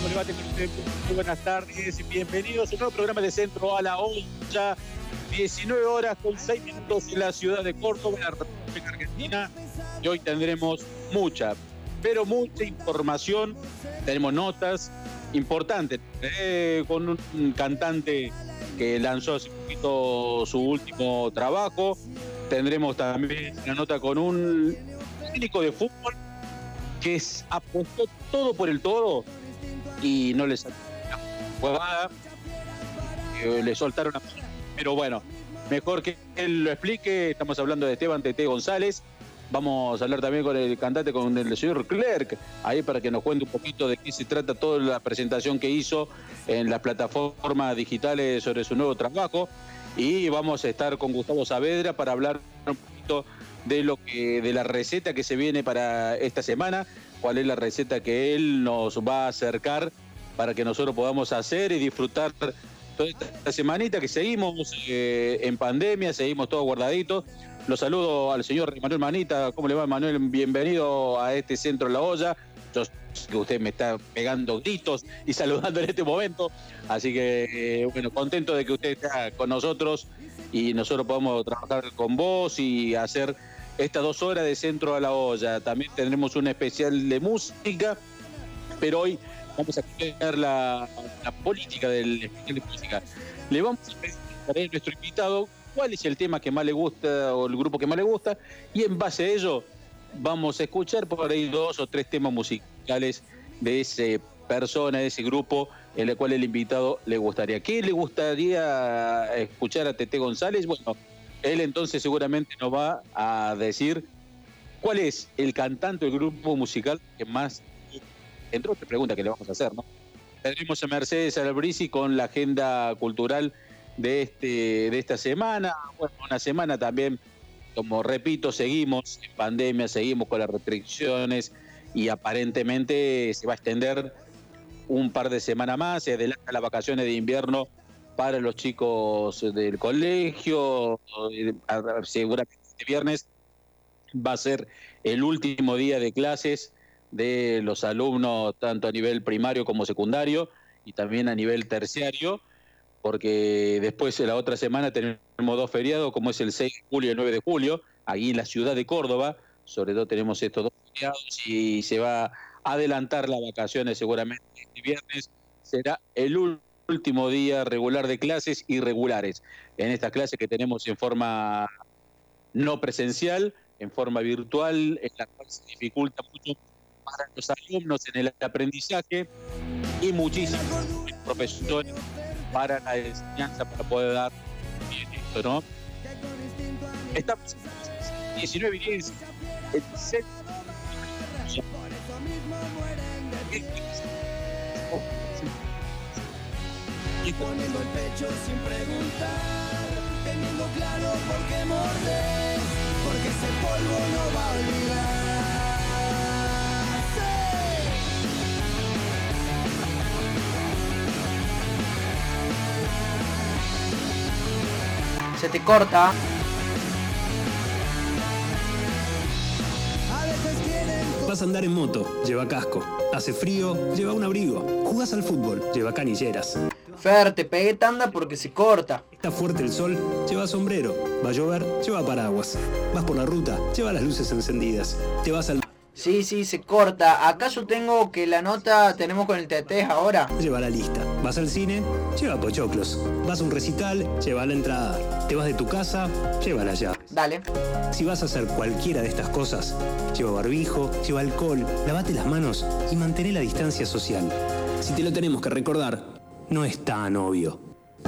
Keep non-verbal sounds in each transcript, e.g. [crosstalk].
Muy buenas tardes y bienvenidos a un nuevo programa de Centro a la Olla. 19 horas con 6 minutos en la ciudad de Córdoba, en la República Argentina. Y hoy tendremos mucha, pero mucha información. Tenemos notas importantes eh, con un cantante que lanzó hace poquito su último trabajo. Tendremos también una nota con un técnico de fútbol que apostó todo por el todo y no les jugada, le soltaron a... Pero bueno, mejor que él lo explique. Estamos hablando de Esteban Tete González. Vamos a hablar también con el cantante, con el señor Clerc, ahí para que nos cuente un poquito de qué se trata toda la presentación que hizo en las plataformas digitales sobre su nuevo trabajo. Y vamos a estar con Gustavo Saavedra para hablar un poquito de lo que, de la receta que se viene para esta semana, cuál es la receta que él nos va a acercar para que nosotros podamos hacer y disfrutar toda esta semanita que seguimos eh, en pandemia, seguimos todos guardaditos. Los saludo al señor Manuel Manita. ¿Cómo le va, Manuel? Bienvenido a este centro la olla. Yo sé que usted me está pegando gritos y [laughs] saludando en este momento. Así que, eh, bueno, contento de que usted está con nosotros y nosotros podamos trabajar con vos y hacer estas dos horas de centro a la olla. También tendremos un especial de música, pero hoy vamos a ver la, política del especial de música. Le vamos a pedir a nuestro invitado cuál es el tema que más le gusta o el grupo que más le gusta y en base a ello vamos a escuchar por ahí dos o tres temas musicales de esa persona, de ese grupo en el cual el invitado le gustaría. ¿Qué le gustaría escuchar a Tete González? Bueno, él entonces seguramente nos va a decir cuál es el cantante o el grupo musical que más, entre otras preguntas que le vamos a hacer, ¿no? Tendremos a Mercedes Albrisi con la agenda cultural de, este, de esta semana. Bueno, una semana también, como repito, seguimos en pandemia, seguimos con las restricciones y aparentemente se va a extender un par de semanas más, se adelanta las vacaciones de invierno para los chicos del colegio. Seguramente este viernes va a ser el último día de clases de los alumnos, tanto a nivel primario como secundario, y también a nivel terciario, porque después de la otra semana tenemos dos feriados, como es el 6 de julio y el 9 de julio, aquí en la ciudad de Córdoba, sobre todo tenemos estos dos feriados y se va a adelantar las vacaciones seguramente este viernes, será el último último día regular de clases irregulares. En estas clases que tenemos en forma no presencial, en forma virtual, en la cual se dificulta mucho para los alumnos en el aprendizaje y muchísimos profesores para la enseñanza para poder dar bien esto, ¿no? Estamos 19 y 10, el y poniendo el pecho sin preguntar, teniendo claro por qué morder, porque ese polvo no va a olvidar. Se te corta. Vas a andar en moto, lleva casco. Hace frío, lleva un abrigo. Jugás al fútbol, lleva canilleras. Fer, te pegué tanda porque se corta. Está fuerte el sol, lleva sombrero. Va a llover, lleva paraguas. Vas por la ruta, lleva las luces encendidas. Te vas al... Sí, sí, se corta. ¿Acaso tengo que la nota tenemos con el TT ahora? Lleva la lista. Vas al cine, lleva pochoclos. Vas a un recital, lleva la entrada. Te vas de tu casa, lleva la llave. Dale. Si vas a hacer cualquiera de estas cosas, lleva barbijo, lleva alcohol, lavate las manos y mantén la distancia social. Si te lo tenemos que recordar, no es tan obvio.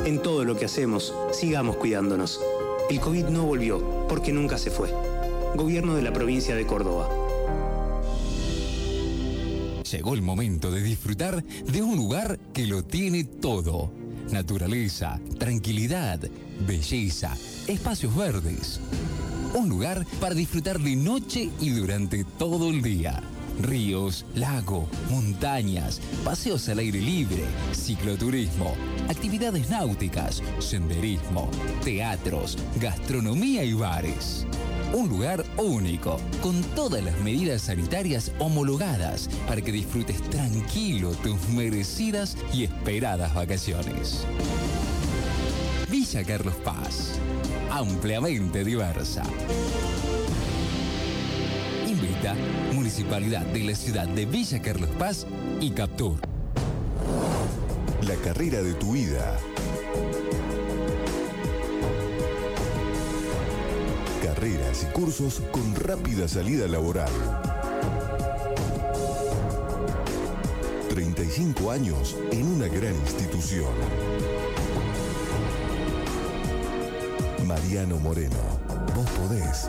En todo lo que hacemos, sigamos cuidándonos. El COVID no volvió, porque nunca se fue. Gobierno de la provincia de Córdoba. Llegó el momento de disfrutar de un lugar que lo tiene todo. Naturaleza, tranquilidad, belleza, espacios verdes. Un lugar para disfrutar de noche y durante todo el día ríos, lago, montañas, paseos al aire libre, cicloturismo, actividades náuticas, senderismo, teatros, gastronomía y bares. Un lugar único, con todas las medidas sanitarias homologadas para que disfrutes tranquilo tus merecidas y esperadas vacaciones. Villa Carlos Paz, ampliamente diversa. Municipalidad de la ciudad de Villa Carlos Paz y Captur. La carrera de tu vida. Carreras y cursos con rápida salida laboral. 35 años en una gran institución. Mariano Moreno, vos podés.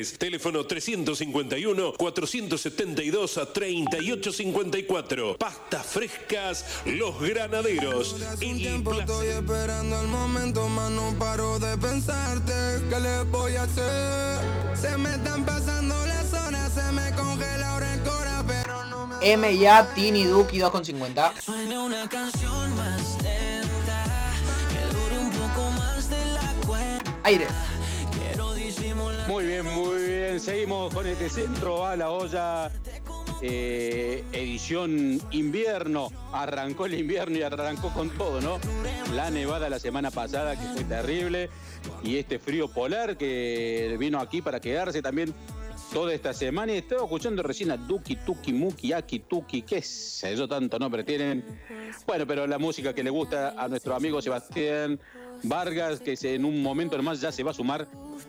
Teléfono 351 472 3854. Pastas frescas Los Granaderos. El tiempo placer. estoy esperando el momento, más no paro de pensarte. ¿Qué le voy a hacer? Se me están pasando las horas, se me congela ahora el cora, pero no me. M ya, Tini Duki 2,50. Suene una canción más lenta, que dure un poco más de la cuenta. Aire. Muy bien, muy bien. Seguimos con este centro a la olla. eh, edición invierno. Arrancó el invierno y arrancó con todo, ¿no? La nevada la semana pasada que fue terrible y este frío polar que vino aquí para quedarse también toda esta semana. Y estaba escuchando recién a Duki, Tuki, Muki, Aki, Tuki, qué sé yo, tanto nombre tienen. Bueno, pero la música que le gusta a nuestro amigo Sebastián Vargas, que en un momento nomás ya se va a sumar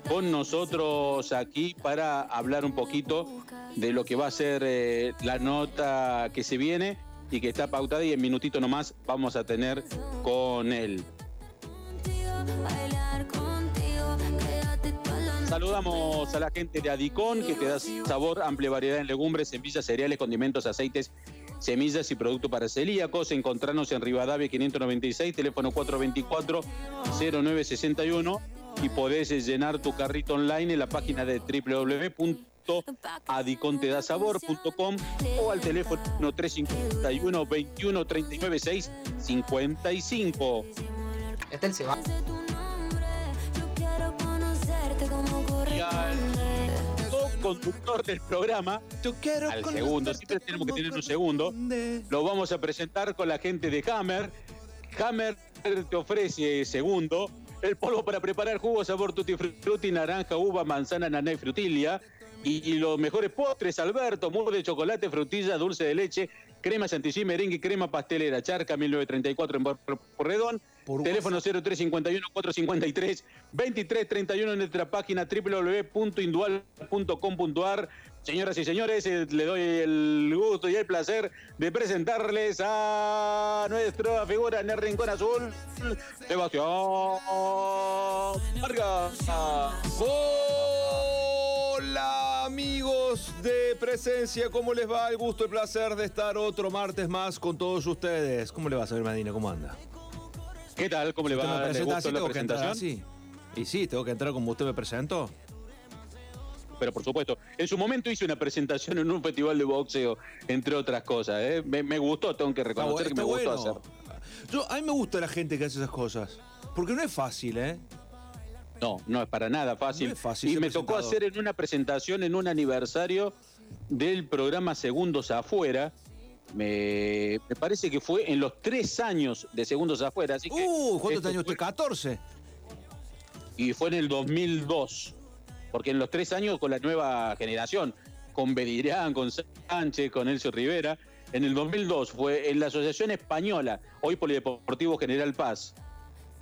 con nosotros aquí para hablar un poquito de lo que va a ser eh, la nota que se viene y que está pautada y en minutito nomás vamos a tener con él. Saludamos a la gente de Adicón que te da sabor, amplia variedad en legumbres, semillas, cereales, condimentos, aceites, semillas y productos para celíacos. Encontrarnos en Rivadavia 596, teléfono 424-0961 y podés eh, llenar tu carrito online en la página de www.adicontedasabor.com o al teléfono 351 21 39 6 55. Este el se va. Y al conductor del programa, al segundo, siempre tenemos que tener un segundo, lo vamos a presentar con la gente de Hammer. Hammer te ofrece, segundo, el polvo para preparar jugo sabor tutti frutti, naranja, uva, manzana, naná y frutilia. Y, y los mejores postres, Alberto, mousse de chocolate, frutilla, dulce de leche, crema chantilly, merengue, crema pastelera, charca 1934 en Porredón. Teléfono 0351-453-2331 en nuestra página www.indual.com.ar. Señoras y señores, eh, le doy el gusto y el placer de presentarles a nuestra figura en el rincón azul, Sebastián Vargas. Amigos de presencia, ¿cómo les va? El gusto, el placer de estar otro martes más con todos ustedes. ¿Cómo le va, señor Medina? ¿Cómo anda? ¿Qué tal? ¿Cómo le ¿Usted me va? ¿Le presenta así? la ¿Tengo que entrar presentación? así? Y sí, tengo que entrar como usted me presentó. pero por supuesto, en su momento hice una presentación en un festival de boxeo, entre otras cosas. ¿eh? Me, me gustó, tengo que reconocer que me gustó hacer. Yo, a mí me gusta la gente que hace esas cosas. Porque no es fácil, ¿eh? No, no es para nada fácil. No es fácil y me tocó hacer en una presentación en un aniversario del programa Segundos Afuera. Me, me parece que fue en los tres años de Segundos Afuera. Así Uh, ¿cuántos años usted? 14. y fue en el 2002. Porque en los tres años con la nueva generación, con Bedirán, con Sánchez, con Elcio Rivera, en el 2002 fue en la Asociación Española, hoy Polideportivo General Paz.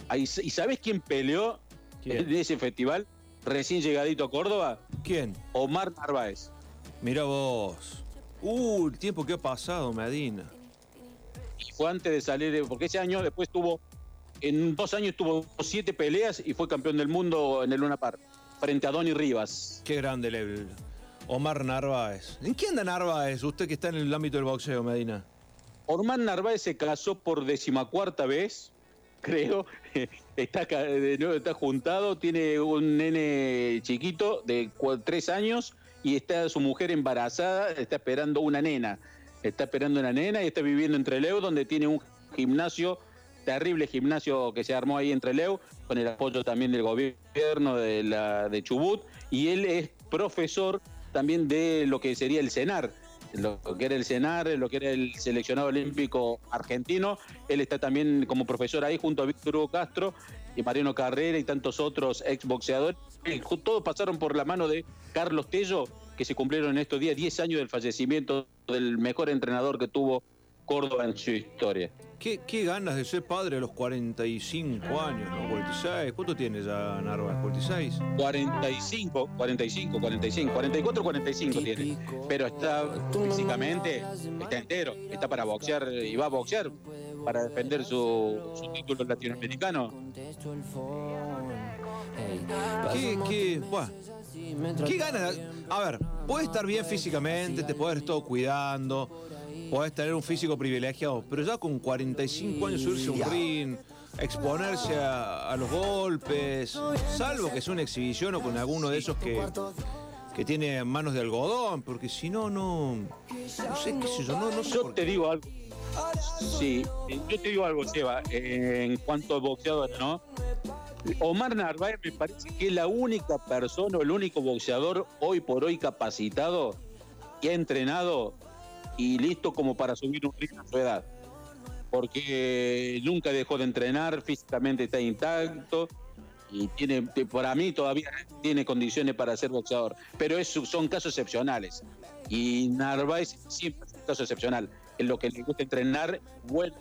Ahí- ¿Y sabés quién peleó ¿Quién? en ese festival? Recién llegadito a Córdoba, ¿Quién? Omar Narváez. Mira vos. Uh, el tiempo que ha pasado, Medina. Y fue antes de salir, de- porque ese año después tuvo, en dos años tuvo siete peleas y fue campeón del mundo en el Luna Park, frente a Donny Rivas. Qué grande el- el Omar Narváez. ¿En qué anda Narváez? Usted que está en el ámbito del boxeo, Medina. Omar Narváez se casó por decimacuarta vez, creo. [laughs] Está, está juntado, tiene un nene chiquito de tres años y está su mujer embarazada, está esperando una nena. Está esperando una nena y está viviendo en Trelew, donde tiene un gimnasio, terrible gimnasio que se armó ahí en Trelew, con el apoyo también del gobierno de, la, de Chubut. Y él es profesor también de lo que sería el CENAR, lo que era el CENAR, lo que era el seleccionado olímpico argentino. Él está también como profesor ahí junto a Víctor Hugo Castro y Mariano Carrera y tantos otros exboxeadores. Todos pasaron por la mano de Carlos Tello, que se cumplieron en estos días 10 años del fallecimiento del mejor entrenador que tuvo Córdoba en su historia. ¿Qué, qué ganas de ser padre a los 45 años, ¿no? 46. ¿Cuánto tiene ya Narváez? ¿46? 45, 45, 45, 44, 45 tiene. Pero está físicamente, está entero, está para boxear y va a boxear para defender su, su título latinoamericano. ¿Qué, qué, buah, qué ganas? de- A ver, puedes estar bien físicamente, te puedes estar cuidando, puedes tener un físico privilegiado, pero ya con 45 años subirse a un ring, exponerse a, a los golpes, salvo que sea una exhibición o con alguno de esos que, que tiene manos de algodón, porque si no, no. No sé qué sé yo, no, no sé. Yo por te qué. digo algo. Sí, yo te digo algo, Seba, eh, en cuanto a boxeador, ¿no? Omar Narváez me parece que es la única persona o el único boxeador hoy por hoy capacitado que ha entrenado y listo como para subir un ring a su edad. Porque nunca dejó de entrenar, físicamente está intacto y tiene, para mí todavía tiene condiciones para ser boxeador. Pero es, son casos excepcionales. Y Narváez siempre es un caso excepcional. En lo que le gusta entrenar, buen,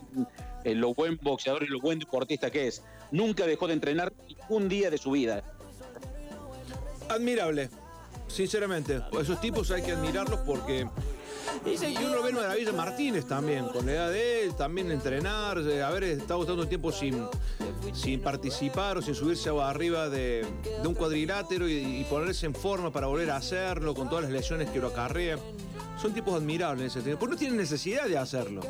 en lo buen boxeador y lo buen deportista que es. Nunca dejó de entrenar un día de su vida. Admirable, sinceramente. Esos tipos hay que admirarlos porque. Y uno ve Maravilla Martínez también, con la edad de él, también entrenar, haber estado tanto tiempo sin, sin participar o sin subirse arriba de, de un cuadrilátero y, y ponerse en forma para volver a hacerlo con todas las lesiones que lo acarrean. Son tipos admirables en ese sentido. Porque no tienen necesidad de hacerlo.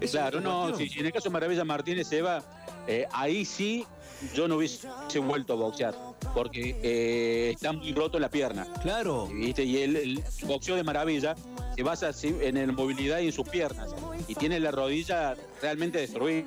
Esa Claro, la no, si en el caso de Maravilla Martínez Eva, eh, ahí sí yo no hubiese vuelto a boxear, porque eh, está muy roto la pierna. Claro. ¿viste? Y el, el boxeo de Maravilla se basa en la movilidad y en sus piernas, y tiene la rodilla realmente destruida.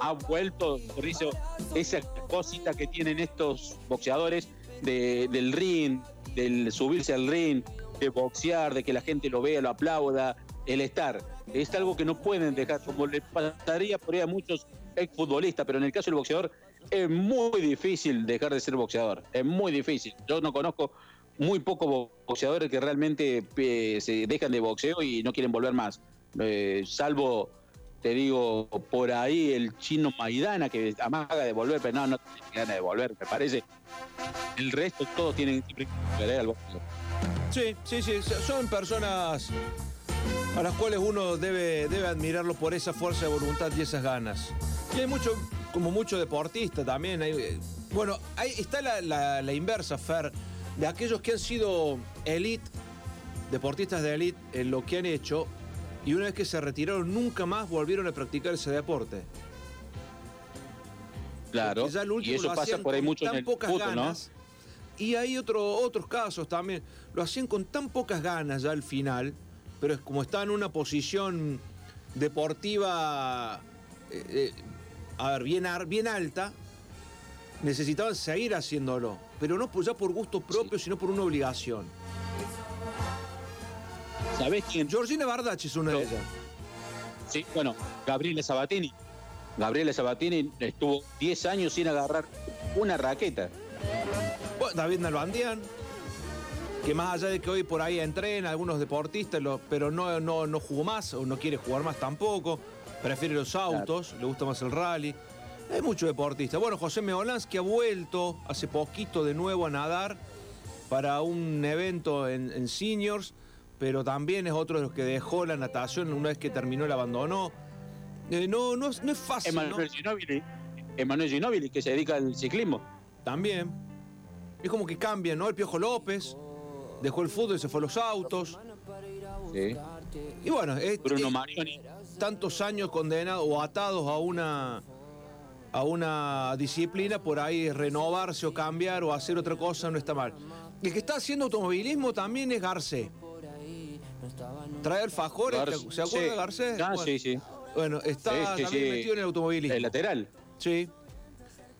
Ha vuelto, Rizo, esa cosita que tienen estos boxeadores de- del ring, del subirse al ring, de boxear, de que la gente lo vea, lo aplauda, el estar. Es algo que no pueden dejar, como le pasaría por ahí a muchos exfutbolistas, pero en el caso del boxeador es muy difícil dejar de ser boxeador, es muy difícil. Yo no conozco muy pocos bo- boxeadores que realmente eh, se dejan de boxeo y no quieren volver más, Eh, salvo, te digo, por ahí el chino Maidana que amaga de volver, pero no, no tiene ganas de volver, me parece. El resto todos tienen que volver al boxeo. Sí, sí, sí, son personas a las cuales uno debe, debe admirarlo por esa fuerza de voluntad y esas ganas. Y hay mucho, como mucho deportista también. hay, eh, bueno, ahí está la, la- la inversa, Fer, de aquellos que han sido elite, deportistas de elite, en lo que han hecho, y una vez que se retiraron, nunca más volvieron a practicar ese deporte. Claro, ya y eso pasa por ahí mucho en el pocas ¿no? Y hay otro, otros casos también. Lo hacían con tan pocas ganas ya al final, pero es como está en una posición deportiva, eh, eh, a ver, bien, bien alta, necesitaban seguir haciéndolo. Pero no ya por gusto propio, sino por una obligación. ¿Sabés quién? Georgina Bardach es una de ellas. Sí, bueno, Gabriele Sabatini. Gabriele Sabatini estuvo 10 años sin agarrar una raqueta. Bueno, David Nalbandian, que más allá de que hoy por ahí entrena algunos deportistas, lo- pero no, no, no jugó más o no quiere jugar más tampoco, prefiere los autos, le gusta más el rally. Hay muchos deportistas. Bueno, José Meolans que ha vuelto hace poquito de nuevo a nadar para un evento en, en seniors, pero también es otro de los que dejó la natación una vez que terminó la abandonó. Eh, no, no, es- no es fácil. ¿no? Emanuel Ginóbili. Emanuel Ginóbili, que se dedica al ciclismo. También. Es como que cambia, ¿no? El Piojo López dejó el fútbol y se fue a los autos. Sí. Y bueno, es, Bruno es Marioni. tantos años condenados o atados a una a una disciplina, por ahí renovarse o cambiar o hacer otra cosa no está mal. El que está haciendo automovilismo también es Garcé. Trae alfajores, Garcé, ¿se acuerda sí. de Garcé? Ah, bueno, sí, sí. Bueno, está Sí, sí, también sí. metido en el automovilismo. El lateral. Sí.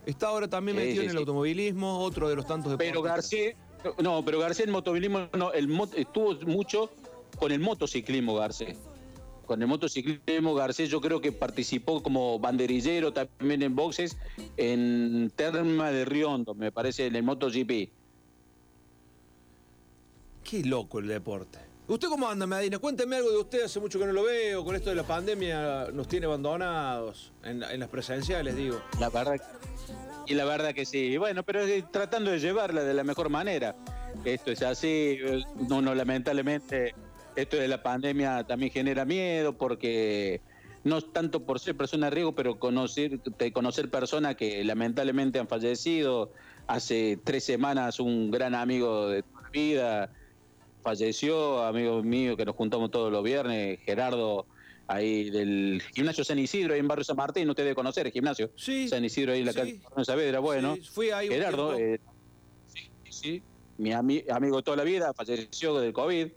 Está ahora también Sí, metido sí, en el automovilismo, otro de los tantos deportistas. Pero Garcés, no, pero Garcés en motovilismo no, el mot- estuvo mucho con el motociclismo Garcés. Con el motociclismo Garcés yo creo que participó como banderillero también en boxes en Terma de Riondo, me parece, en el MotoGP. Qué loco el deporte. ¿Usted cómo anda, Medina? Cuénteme algo de usted, hace mucho que no lo veo, con esto de la pandemia nos tiene abandonados, en, en las presenciales, digo. La verdad, y la verdad que sí. Bueno, pero eh, tratando de llevarla de la mejor manera. Esto es así. Uno lamentablemente, esto de la pandemia también genera miedo porque no tanto por ser persona de riesgo, pero conocer, conocer personas que lamentablemente han fallecido. Hace tres semanas un gran amigo de la vida falleció, amigo mío que nos juntamos todos los viernes, Gerardo, ahí del gimnasio San Isidro, ahí en Barrio San Martín, usted debe conocer el gimnasio. Sí. San Isidro ahí en la Sí. calle Coronel Saavedra, bueno. Sí, fui ahí Gerardo, eh, sí, sí, mi ami- amigo de toda la vida, falleció del COVID.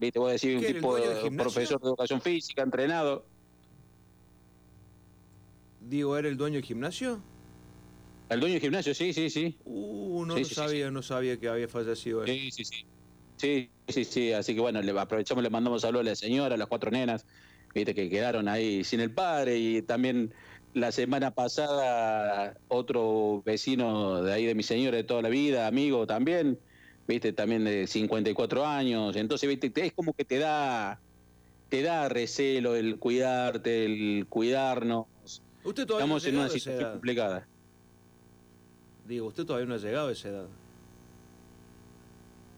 Viste, voy a decir, un ¿Qué, era el tipo de profesor de educación física, entrenado. Digo, ¿era el dueño del gimnasio? El dueño del gimnasio, sí, sí, sí. Uh, no Sí, lo sí, sí, sabía, no sabía que había fallecido él. Sí, sí, sí. Sí, sí, sí. Así que bueno, le aprovechamos, le mandamos saludos a la señora, a las cuatro nenas, viste, que quedaron ahí sin el padre. Y también la semana pasada, otro vecino de ahí de mi señora de toda la vida, amigo también, viste, también de 54 años. Entonces, viste, es como que te da, te da recelo el cuidarte, el cuidarnos. Usted todavía no ha Estamos en una situación complicada. Digo, usted todavía no ha llegado a esa edad.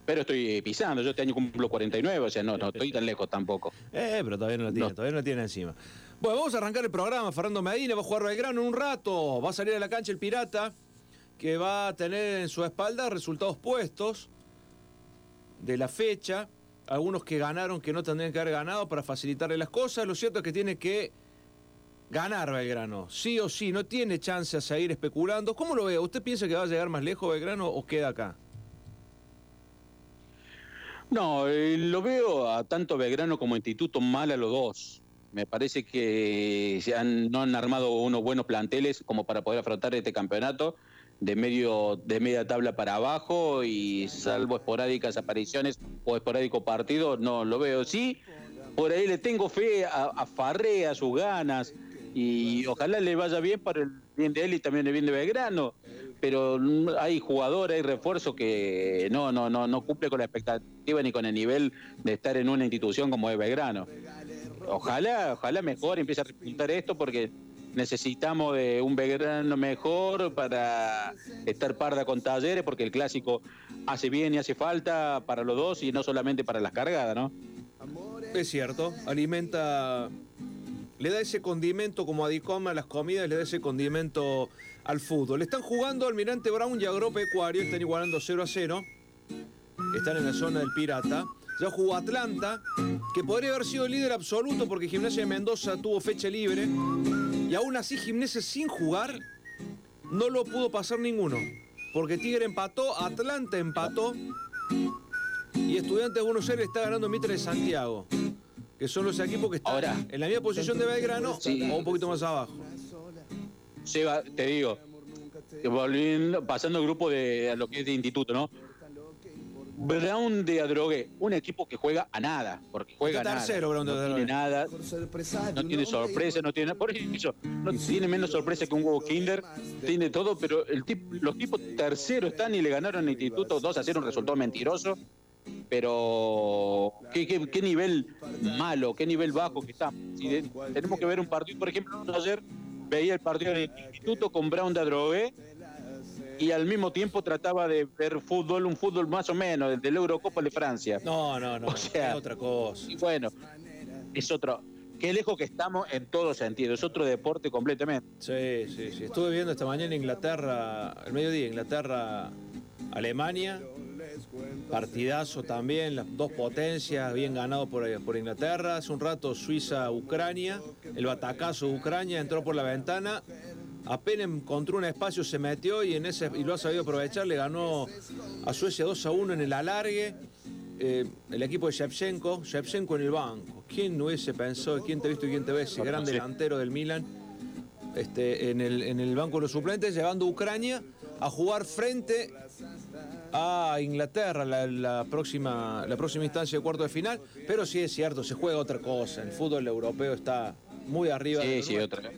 Pero estoy pisando, yo este año cumplo 49, o sea, no, no estoy tan lejos tampoco. Eh, pero todavía no la tiene, No. todavía no la tiene encima. Bueno, vamos a arrancar el programa. Fernando Medina va a jugar Belgrano en un rato. Va a salir a la cancha el Pirata, que va a tener en su espalda resultados puestos de la fecha. Algunos que ganaron que no tendrían que haber ganado para facilitarle las cosas. Lo cierto es que tiene que ganar Belgrano. Sí o sí, no tiene chance a seguir especulando. ¿Cómo lo ve? ¿Usted piensa que va a llegar más lejos Belgrano o queda acá? No, eh, lo veo a tanto Belgrano como Instituto mal a los dos. Me parece que se han- no han armado unos buenos planteles como para poder afrontar este campeonato de medio de media tabla para abajo y salvo esporádicas apariciones o esporádico partido, no lo veo. Sí, por ahí le tengo fe a, a Farré, a sus ganas y ojalá le vaya bien para el bien de él y también el bien de Belgrano. Pero mm, hay jugadores, hay refuerzos que no, no, no, no cumple con la expectativa ni con el nivel de estar en una institución como es Belgrano. Ojalá, ojalá mejor empiece a repuntar esto porque necesitamos de un Belgrano mejor para estar parda con talleres porque el clásico hace bien y hace falta para los dos y no solamente para las cargadas, ¿no? Es cierto, alimenta, le da ese condimento como a Dicoma a las comidas, le da ese condimento al fútbol. Están jugando Almirante Brown y Agropecuario, están igualando 0 a 0. Están en la zona del Pirata. Ya jugó Atlanta, que podría haber sido el líder absoluto porque Gimnasia de Mendoza tuvo fecha libre. Y aún así Gimnasia sin jugar no lo pudo pasar ninguno. Porque Tigre empató, Atlanta empató y Estudiantes de Buenos Aires está ganando Mitre de Santiago. Que son los equipos que están Ahora. en la misma posición de Belgrano Sí. o un poquito más abajo. Seba, te digo, volviendo, pasando el grupo de a lo que es de instituto, ¿no? Brown de Adrogué, un equipo que juega a nada, porque juega a nada. tercero, Brown de no Adrogué. tiene nada, no tiene sorpresa, no tiene por eso, no tiene menos sorpresa que un huevo Kinder, tiene todo, pero el tip- los tipos terceros están y le ganaron al instituto 2 a 0, un resultado mentiroso. Pero qué, qué- qué nivel malo, qué nivel bajo que. Si de- tenemos que ver un partido, por ejemplo, ayer veía el partido del instituto con Brown de Adrogué y al mismo tiempo trataba de ver fútbol, un fútbol más o menos, del, del Eurocopa de Francia. No, no, no. [laughs] O sea- es otra cosa. Y bueno, es otro. Qué lejos que estamos en todo sentido, es otro deporte completamente. Sí, sí, sí. Estuve viendo esta mañana Inglaterra, el mediodía, Inglaterra, Alemania. Partidazo también, las dos potencias, bien ganado por, por Inglaterra. Hace un rato Suiza, Ucrania. El batacazo de Ucrania entró por la ventana. Apenas encontró un espacio, se metió y, en ese, y lo ha sabido aprovechar. Le ganó a Suecia 2 a 1 en el alargue. Eh, el equipo de Shevchenko, Shevchenko en el banco. ¿Quién no hubiese pensado, quién te ha visto y quién te ve? Ese gran delantero del Milan este, en, el, en el banco de los suplentes, llevando a Ucrania a jugar frente a Inglaterra la, la próxima, la próxima instancia de cuarto de final. Pero sí es cierto, se juega otra cosa. El fútbol europeo está muy arriba. Sí, sí, otra,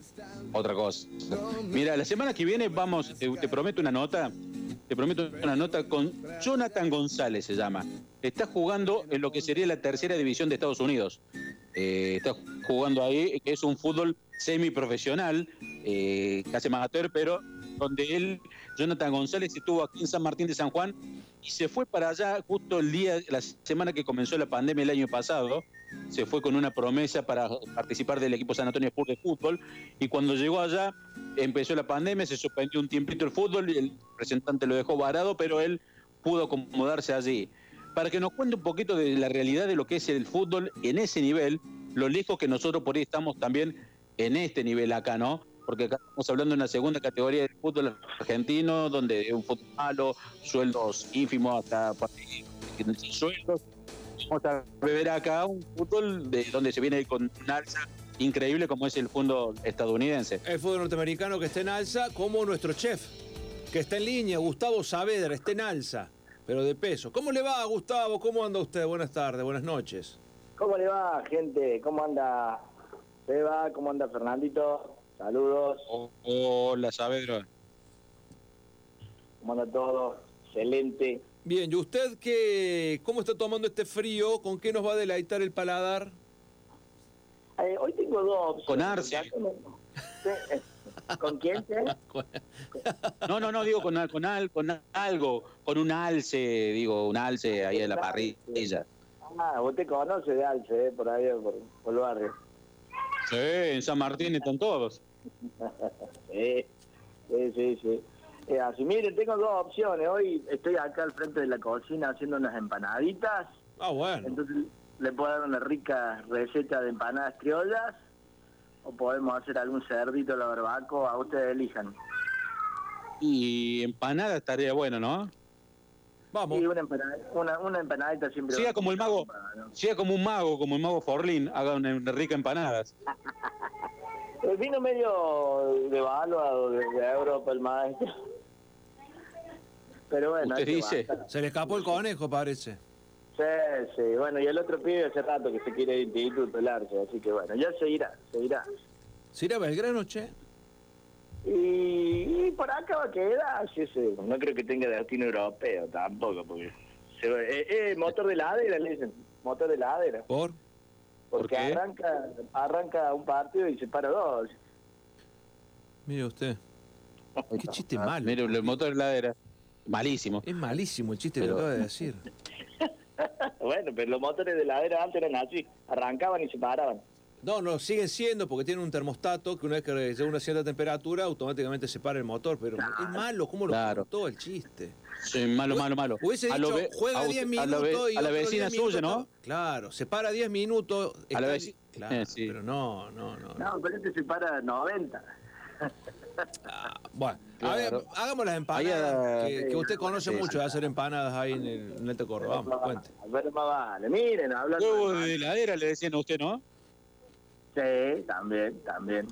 otra cosa. Mira, la semana que viene vamos, te, te prometo una nota, te prometo una nota con Jonathan González se llama. Está jugando en lo que sería la tercera división de Estados Unidos. Eh, está jugando ahí, que es un fútbol semiprofesional, eh, casi amateur, pero donde él, Jonathan González, estuvo aquí en San Martín de San Juan y se fue para allá justo el día, la semana que comenzó la pandemia el año pasado. Se fue con una promesa para participar del equipo San Antonio Spurs de fútbol y cuando llegó allá empezó la pandemia, se suspendió un tiempito el fútbol y el representante lo dejó varado, pero él pudo acomodarse allí. Para que nos cuente un poquito de la realidad de lo que es el fútbol en ese nivel, lo lejos que nosotros por ahí estamos también en este nivel acá, ¿no? Porque acá estamos hablando de una segunda categoría del fútbol argentino, donde es un fútbol malo, sueldos ínfimos hasta sin sueldos. Vamos a ver acá un fútbol de donde se viene con un alza increíble como es el fútbol estadounidense. El fútbol norteamericano que está en alza, como nuestro chef, que está en línea, Gustavo Saavedra, está en alza, pero de peso. ¿Cómo le va, Gustavo? ¿Cómo anda usted? Buenas tardes, buenas noches. ¿Cómo le va, gente? ¿Cómo anda Seba? ¿Cómo anda Fernandito? Saludos. Hola, Saavedra. ¿Cómo anda todo? Excelente. Bien, ¿y usted qué, cómo está tomando este frío? ¿Con qué nos va a deleitar el paladar? Eh, hoy tengo dos opciones. Con Arce. [laughs] ¿Con quién? [laughs] No, no, no, digo con, al- con, al- con algo, con un alce, digo, un alce ahí en la parrilla. Ah, vos te conoces de Alce, eh, por ahí, por, por el barrio. Sí, en San Martín están todos. [laughs] Sí, sí, sí. sí. Eh, así, miren, tengo dos opciones. Hoy estoy acá al frente de la cocina haciendo unas empanaditas. Ah, bueno. Entonces le puedo dar una rica receta de empanadas criollas o podemos hacer algún cerdito a la barbacoa, ustedes elijan. Y empanada estaría bueno, ¿no? Vamos. Sí, una, empanada- una, una empanadita siempre. Siga va. como el mago, ¿no? siga como un mago, como el mago Forlín, haga una, una rica empanadas. [laughs] El vino medio devaluado de, de Europa, el maestro. Pero bueno, Usted dice. Se le escapó el conejo, parece. Sí, sí. Bueno, y el otro pibe hace rato que se quiere ir titularse, así que bueno, ya se irá, se irá. ¿Se irá a Belgrano, che? Y, y por acá va a quedar, sí, sí. No creo que tenga destino europeo tampoco, porque... Se va- eh, eh, motor de ladera, le dicen. Motor de ladera. ¿Por? Porque qué? arranca arranca un partido y se para dos. Mire usted. Qué chiste malo. Mire, el motor de ladera, malísimo. Es malísimo el chiste Pero- que acaba de decir. [laughs] bueno, pero los motores de ladera antes eran así. Arrancaban y se paraban. No, no, siguen siendo porque tienen un termostato que una vez que llega a una cierta temperatura automáticamente se para el motor, pero es malo, ¿cómo lo Claro. contó el chiste? Sí, malo, malo, malo. Hubiese dicho, ve- juega a 10 usted- a la minutos ve- y A la vecina 10 suya, minutos- ¿no? Claro, se para 10 minutos. A la está veci- li- Claro, eh, [laughs] sí. pero no, no, no. No, pero este se para 90. Bueno, a ver, Claro. hagamos las empanadas, Ahí, que, que usted conoce sí, mucho de hacer empanadas ahí en el, en el. Vamos, cuente. Pero más vale, miren, hablando Huevo de heladera le decían a usted, ¿no? Sí, también, también.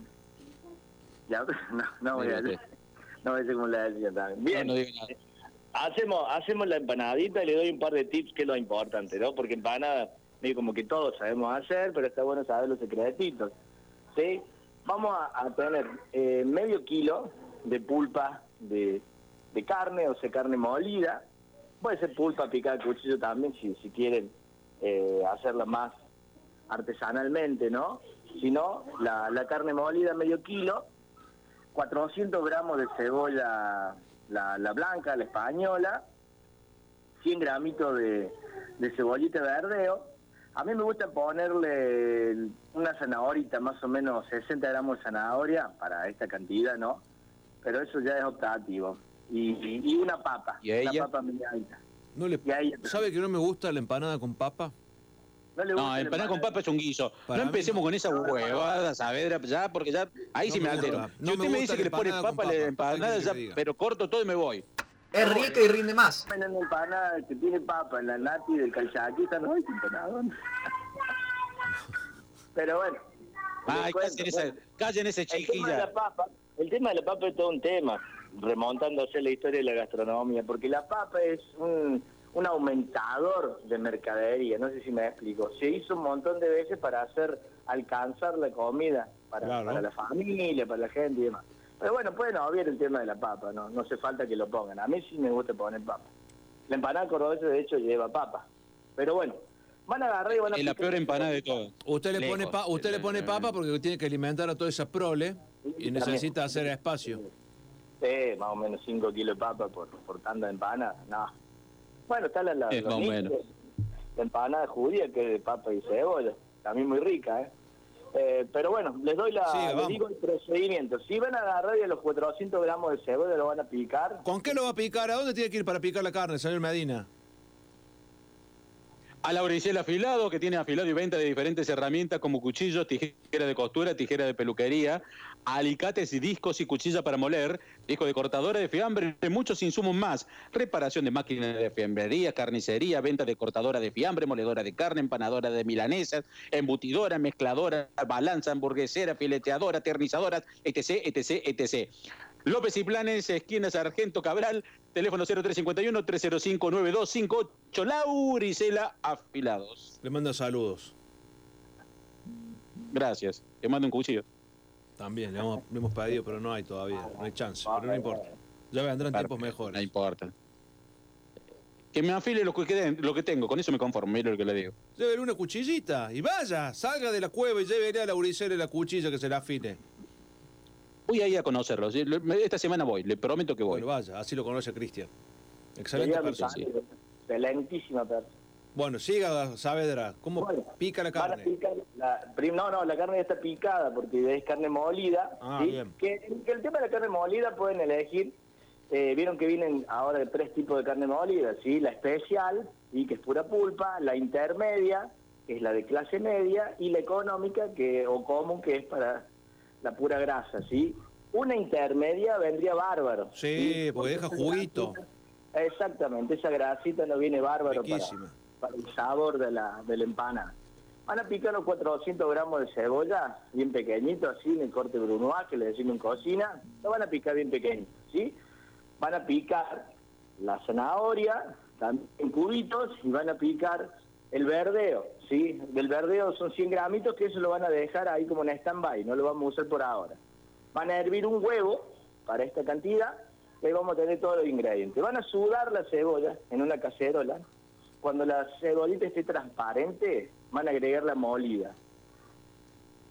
Ya, [laughs] no, no voy a decir, no voy a decir como le decía también. Bien, No, no digo nada. hacemos, hacemos la empanadita y le doy un par de tips que es lo importante, ¿no? Porque empanada, medio como que todos sabemos hacer, pero está bueno saber los secretitos. ¿Sí? Vamos a, a tener eh, medio kilo de pulpa de, de carne, o sea, carne molida. Puede ser pulpa picada a cuchillo también, si, si quieren eh, hacerla más artesanalmente, ¿no? Si no, la, la carne molida medio kilo, 400 gramos de cebolla, la, la blanca, la española, 100 gramitos de, de cebollita verdeo. A mí me gusta ponerle una zanahorita, más o menos 60 gramos de zanahoria para esta cantidad, ¿no? Pero eso ya es optativo. Y, y- y una papa, ¿Y a ella? una papa medianita. No le, ¿Sabe que no me gusta la empanada con papa? ¿No, le gusta empanada con papa es un guiso. Para no empecemos con esa huevada, Saavedra, ya, porque ya ahí No sí me, altero. No si me usted me dice que le pone papa, la papa. empanada, ¿Qué quiere ya, pero corto todo y me voy. Es rica y rinde más. en empanada que tiene papa, en la nati del calchaquita, no hay empanadón. [laughs] Pero bueno. Ay, callen esa, callen de chiquilla. la papa, el tema de la papa es todo un tema, remontándose a la historia de la gastronomía, porque la papa es un, un aumentador de mercadería, no sé si me explico. Se hizo un montón de veces para hacer alcanzar la comida para, Claro. para la familia, para la gente y demás. Pero bueno, pueden obviar el tema de la papa, no, no hace falta que lo pongan. A mí sí me gusta poner papa. La empanada cordobesa de hecho lleva papa. Pero bueno, van a agarrar y van a... Es la picar- peor empanada de todas. Usted le Lejos. pone pa- usted le pone papa porque tiene que alimentar a toda esa prole y necesita hacer espacio. Sí, más o menos 5 kilos de papa por, por tanda de empanada. No. Bueno, está la, la, Sí, los la empanada judía que es de papa y cebolla. También muy rica, ¿eh? Eh, pero bueno, les doy la, Siga, les digo el procedimiento. Si van a agarrar a los 400 gramos de cebolla lo van a picar, ¿Con qué lo va a picar? ¿A dónde tiene que ir para picar la carne, señor Medina? A la Lauricel Afilado, que tiene afilado y venta de diferentes herramientas como cuchillos, tijera de costura, tijera de peluquería, alicates y discos y cuchilla para moler, disco de cortadora de fiambre, y muchos insumos más. Reparación de máquinas de fiambrería, carnicería, venta de cortadora de fiambre, moledora de carne, empanadora de milanesas, embutidora, mezcladora, balanza, hamburguesera, fileteadora, aternizadoras, etc, etc, etc. López y Planes, esquina Sargento Cabral, teléfono 0351-305-9258, Lauricela Afilados. Le manda saludos. Gracias. Te mando un cuchillo. También, le hemos, le hemos pedido, pero no hay todavía, no hay chance, pero no importa. Ya vendrán tiempos No mejores. importa. Que me afile lo que, quede- lo que tengo, con eso me conformo, mire lo que le digo. Llévele una cuchillita y vaya, salga de la cueva y llévele a la Uricela la cuchilla que se la afile. Voy ahí a conocerlo. ¿sí? Le- me- Esta semana voy, le prometo que voy. Bueno, vaya, así lo conoce Cristian. Excelente persona. padre, excelentísima persona. Bueno, siga Saavedra, ¿cómo Bueno, pica la a carne? picar la- no, no, la carne ya está picada porque es carne molida. Ah, ¿sí? bien. Que, que el tema de la carne molida pueden elegir, eh, vieron que vienen ahora de tres tipos de carne molida, ¿sí? La especial, ¿sí? que es pura pulpa, la intermedia, que es la de clase media, y la económica, que o común, que es para la pura grasa, ¿sí? Una intermedia vendría bárbaro. Sí, porque deja juguito. grasita- Exactamente, esa grasita no viene bárbaro para, para el sabor de la, de la empanada. Van a picar los 400 gramos de cebolla, bien pequeñito, así, en el corte brunoise, que le decimos en cocina. Lo van a picar bien pequeñito, ¿sí? Van a picar la zanahoria, también en cubitos, y van a picar el verdeo, ¿sí? Del verdeo son 100 gramitos, que eso lo van a dejar ahí como en stand-by, no lo vamos a usar por ahora. Van a hervir un huevo para esta cantidad, y ahí vamos a tener todos los ingredientes. Van a sudar la cebolla en una cacerola. Cuando la cebollita esté transparente, van a agregar la molida.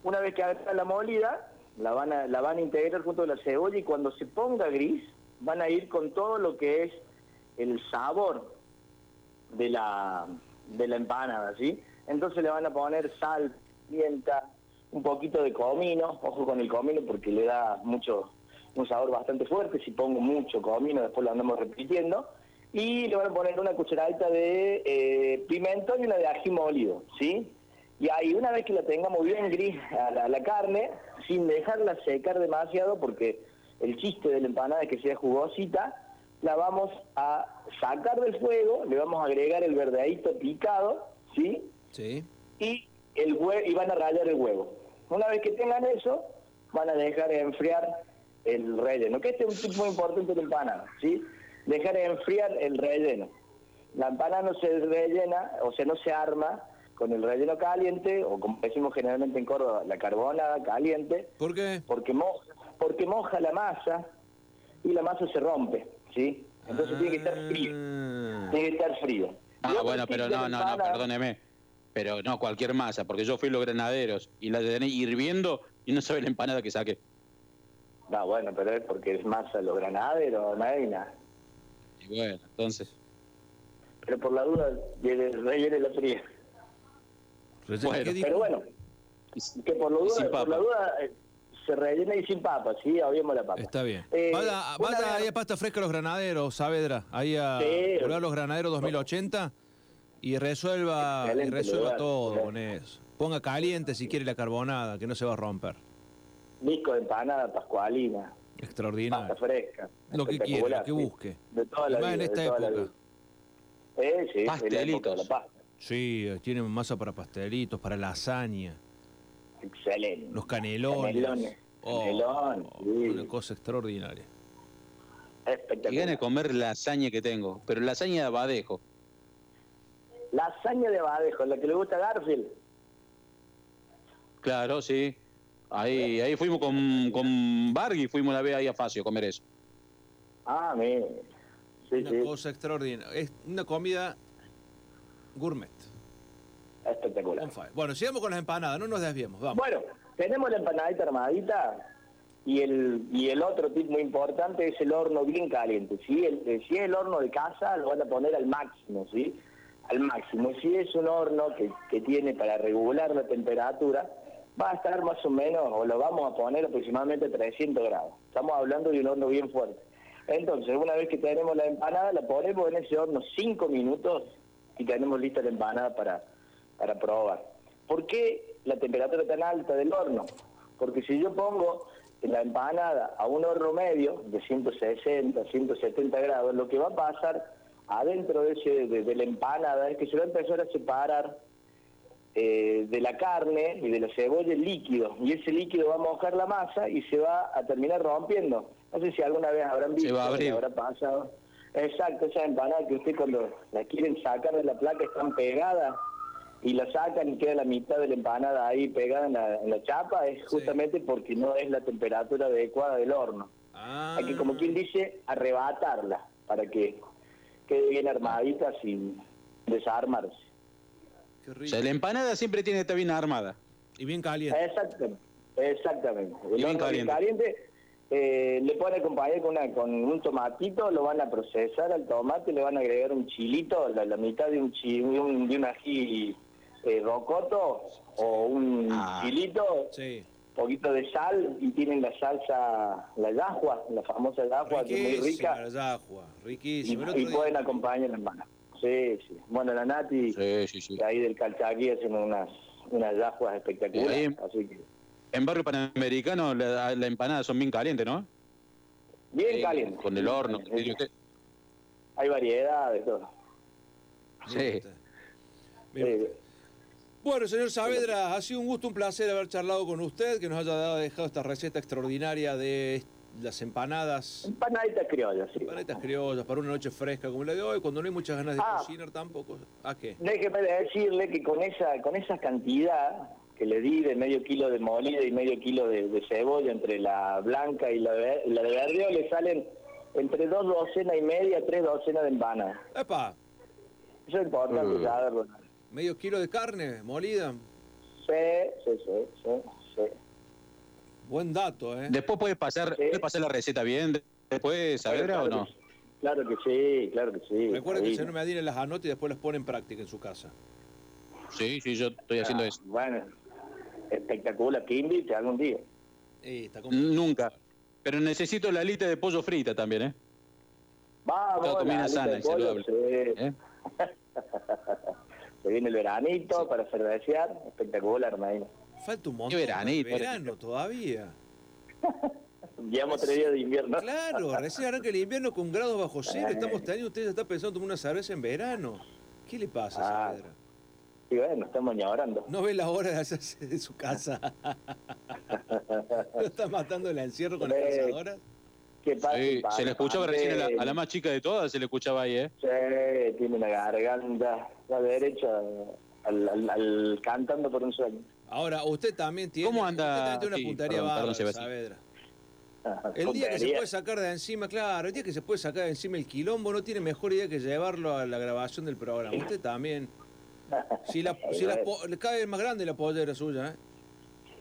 Una vez que hagan la molida, la van, a, la van a integrar junto a la cebolla y cuando se ponga gris, van a ir con todo lo que es el sabor de la, de la empanada, ¿sí? Entonces le van a poner sal, pimienta, un poquito de comino, ojo con el comino porque le da mucho, un sabor bastante fuerte, si pongo mucho comino después lo andamos repitiendo, y le van a poner una cucharadita de eh, pimentón y una de ají molido, ¿sí? Y ahí una vez que la tengamos bien gris a la, carne, sin dejarla secar demasiado, porque el chiste de la empanada es que sea jugosita, la vamos a sacar del fuego, le vamos a agregar el verdeadito picado, ¿sí? Sí. Y, el hue- y van a rallar el huevo. Una vez que tengan eso, van a dejar enfriar el relleno, que este es un tip muy importante de la empanada, ¿sí? Dejar enfriar el relleno. La empanada no se rellena, o sea, no se arma con el relleno caliente, o como decimos generalmente en Córdoba, la carbonada caliente, ¿Por qué? porque moja, porque moja la masa y la masa se rompe, ¿sí? Entonces tiene que estar frío, tiene que estar frío. Ah, bueno, pero no, no, no, perdóneme. Pero no cualquier masa, porque yo fui los granaderos y la tenéis hirviendo y no sabe la empanada que saqué. No, bueno, pero es porque es masa los granaderos, no hay nada. Y bueno, entonces. Pero por la duda, viene- rellene la fría. Bueno, pero bueno, que por, sin duda, por la papa. duda eh, se rellena y sin papa, sí, obviemos la papa. Está bien. Eh, vaya vaya vez- ahí a Pasta Fresca Los Granaderos, Saavedra. Ahí a Sí. volver a Los Granaderos 2080 y resuelva, y resuelva lugar, todo con eso. Ponga caliente si quiere la carbonada, que no se va a romper. Disco de empanada pascualina, Extraordinario. pasta fresca. Lo que quiera, lo que busque. De toda la Y más vida, en de esta toda la época. vida. Eh, sí, Pastelitos. la pasta. Sí, tienen masa para pastelitos, para lasaña, Excelente. los canelones. Canelones. Oh, Canelones, sí. Una cosa extraordinaria. Espectacular. gane de comer lasaña que tengo, pero lasaña de abadejo. Lasaña de abadejo, la que le gusta a Garfield. Claro, sí. Ahí, ahí fuimos con, con Bargui, fuimos la vez ahí a Facio a comer eso. Ah, mire. Sí, Una sí, cosa extraordinaria. Es una comida gourmet. espectacular. Bueno, sigamos con las empanadas, no nos desviemos, vamos. Bueno, tenemos la empanadita armadita y el y el otro tip muy importante es el horno bien caliente. ¿sí? El- si es el horno de casa, lo van a poner al máximo, ¿sí? Al máximo. Si es un horno que, que tiene para regular la temperatura, va a estar más o menos, o lo vamos a poner aproximadamente a 300 grados. Estamos hablando de un horno bien fuerte. Entonces, una vez que tenemos la empanada, la ponemos en ese horno 5 minutos y tenemos lista la empanada para, para probar. ¿Por qué la temperatura tan alta del horno? Porque si yo pongo la empanada a un horno medio de 160, 170 grados, lo que va a pasar adentro de, ese, de, de la empanada es que se va a empezar a separar eh, de la carne y de la cebolla el líquido, y ese líquido va a mojar la masa y se va a terminar rompiendo. No sé si alguna vez habrán visto, va a abrir. habrá pasado. Exacto, esa empanada que usted cuando la quieren sacar de la placa están pegadas y la sacan y queda la mitad de la empanada ahí pegada en la, en la chapa, es justamente porque no es la temperatura adecuada del horno. Ah, Hay que, como quien dice, arrebatarla para que quede bien armadita sin desarmarse. qué O rico. sea, la empanada siempre tiene que estar bien armada. Y bien caliente. Exactamente, exactamente. El Y bien caliente eh, le pueden acompañar con, una- con un tomatito, lo van a procesar al tomate, le van a agregar un chilito, la, la mitad de un, chi, de un, de un ají eh, rocoto o un Ah. chilito, Sí. Poquito de sal y tienen la salsa, la yahua, la famosa yahua que es muy Riquísima rica la yahua, y, riquísima. Y día- pueden acompañar la mano. Sí, sí. Bueno, la Nati, Sí, sí, sí. de ahí del Calchaquí hacen unas, unas yahuas espectaculares, Y ahí- así que En barrio panamericano la, la empanada son bien calientes, ¿no? bien Sí, caliente. Con el horno. usted. Hay variedad de todo. Sí. Me gusta. Me gusta. Eh, Bueno, señor Saavedra, ha sido un gusto, un placer haber charlado con usted, que nos haya dado- dejado esta receta extraordinaria de las empanadas, empanaditas criollas, sí. empanadas criollas para una noche fresca como la de hoy, cuando no hay muchas ganas de Ah. cocinar tampoco. ¿A qué? Déjeme decirle que con esa con esa cantidad que le di de medio kilo de molida y medio kilo de, de cebolla entre la blanca y la, de verdeo le salen entre dos docenas y media, tres docenas de empanadas. ¡Epa! Eso es importante Mm. saberlo. Medio kilo de carne molida. Sí, sí, sí, sí, sí. Buen dato, ¿eh? Después puede pasar, Sí. puede pasar la receta bien, después, ¿Saavedra o Claro no? que sí. Claro que sí, claro que sí. Recuerde que el señor Medina las anota y después las pone en práctica en su casa. Sí, sí, yo estoy haciendo Ah, eso. Bueno, espectacular, que invite algún día. Eh, está Nunca. Pero necesito la alita de pollo frita también, ¿eh? Vamos, comida sana de y pollo, saludable. sí. ¿Eh? [laughs] Se viene el veranito para cervecear, espectacular, Medina. Falta un montón. Veranito, de verano todavía. [laughs] Llevamos tres días de invierno. Claro, recién arranca el invierno con grados bajo cero. Estamos teniendo, usted ya está pensando en tomar una cerveza en verano. ¿Qué le pasa a Ah. Saavedra? Y bueno, estamos ñorando. No ve la hora de hacerse de su casa. ¿No está matando el encierro con las Eh, cazadoras? ¿Qué pasa? Sí, Pa- se le escuchaba recién a la, a la más chica de todas, se le escuchaba ahí, ¿eh? Sí, tiene una garganta, la derecha, al, al- al- cantando por un sueño. Ahora, usted también tiene, ¿Cómo anda? usted también tiene una Sí, puntería perdón, perdón, Sebastián. Saavedra. El día que se puede sacar de encima, claro, el día que se puede sacar de encima el quilombo no tiene mejor idea que llevarlo a la grabación del programa. Usted también. Si la, [laughs] si la le cae más grande la pollera suya, ¿eh?